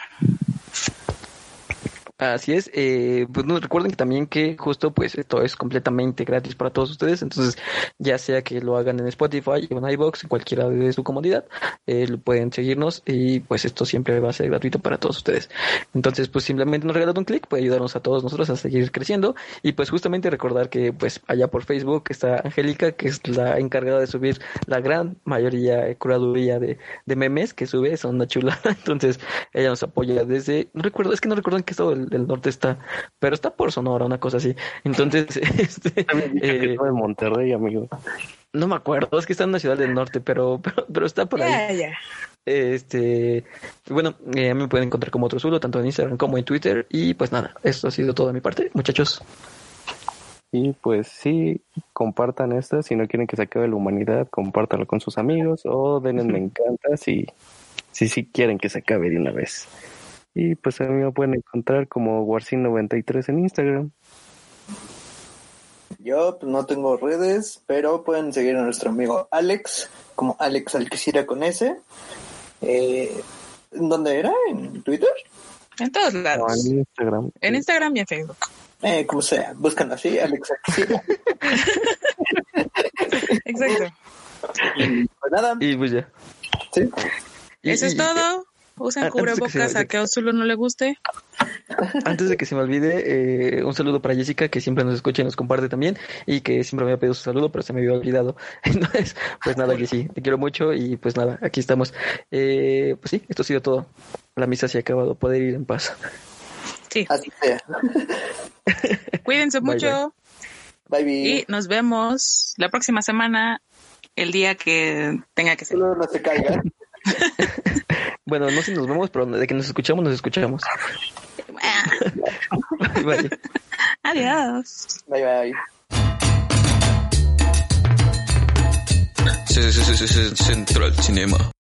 Así es, eh, pues no, recuerden que también que justo pues esto es completamente gratis para todos ustedes, entonces ya sea que lo hagan en Spotify, en iBox, en cualquiera de su comodidad, eh, lo pueden seguirnos y pues esto siempre va a ser gratuito para todos ustedes. Entonces pues simplemente nos regalan un clic, puede ayudarnos a todos nosotros a seguir creciendo y pues justamente recordar que pues allá por Facebook está Angélica, que es la encargada de subir la gran mayoría, eh, curaduría de, memes que sube, son una chulada, entonces ella nos apoya desde, no recuerdo, es que no recuerdo en qué estado del, del norte está, pero está por Sonora, una cosa así. Entonces, este, eh, de Monterrey, amigo. no me acuerdo, es que está en una ciudad del norte, pero, pero, pero está por ahí. Ya, ya. Este, bueno, eh, me pueden encontrar como otro Zulo, tanto en Instagram como en Twitter. Y pues nada, esto ha sido todo de mi parte, muchachos. Y pues sí, compartan esto. Si no quieren que se acabe la humanidad, compártanlo con sus amigos o denle me encanta si, si, si quieren que se acabe de una vez. Y pues a mí me pueden encontrar como Warsin93 en Instagram. Yo pues, no tengo redes, pero pueden seguir a nuestro amigo Alex, como Alex Alquicira con S. Eh, ¿Dónde era? ¿En Twitter? En todos lados. en Instagram. En Instagram y en Facebook. Eh, como sea, buscan así, Alex Alquicira. Exacto. pues nada, Y pues ya. sí. Y- Eso es y- todo. Usen que cubrebocas a que a Ozulo no le guste. Antes de que se me olvide, eh, un saludo para Jessica, que siempre nos escucha y nos comparte también, y que siempre me había pedido su saludo, pero se me había olvidado. Entonces, pues nada, Jessy, te quiero mucho y pues nada, aquí estamos. Eh, pues sí, esto ha sido todo. La misa se ha acabado, poder ir en paz. Sí. Así sea. Cuídense Bye, mucho Bye, bye. y nos vemos la próxima semana, el día que tenga que ser. Solo no se caiga. Bueno, no sé si nos vemos, pero de que nos escuchamos, nos escuchamos. Bye, bye. Adiós. Bye, bye. Central Cinema.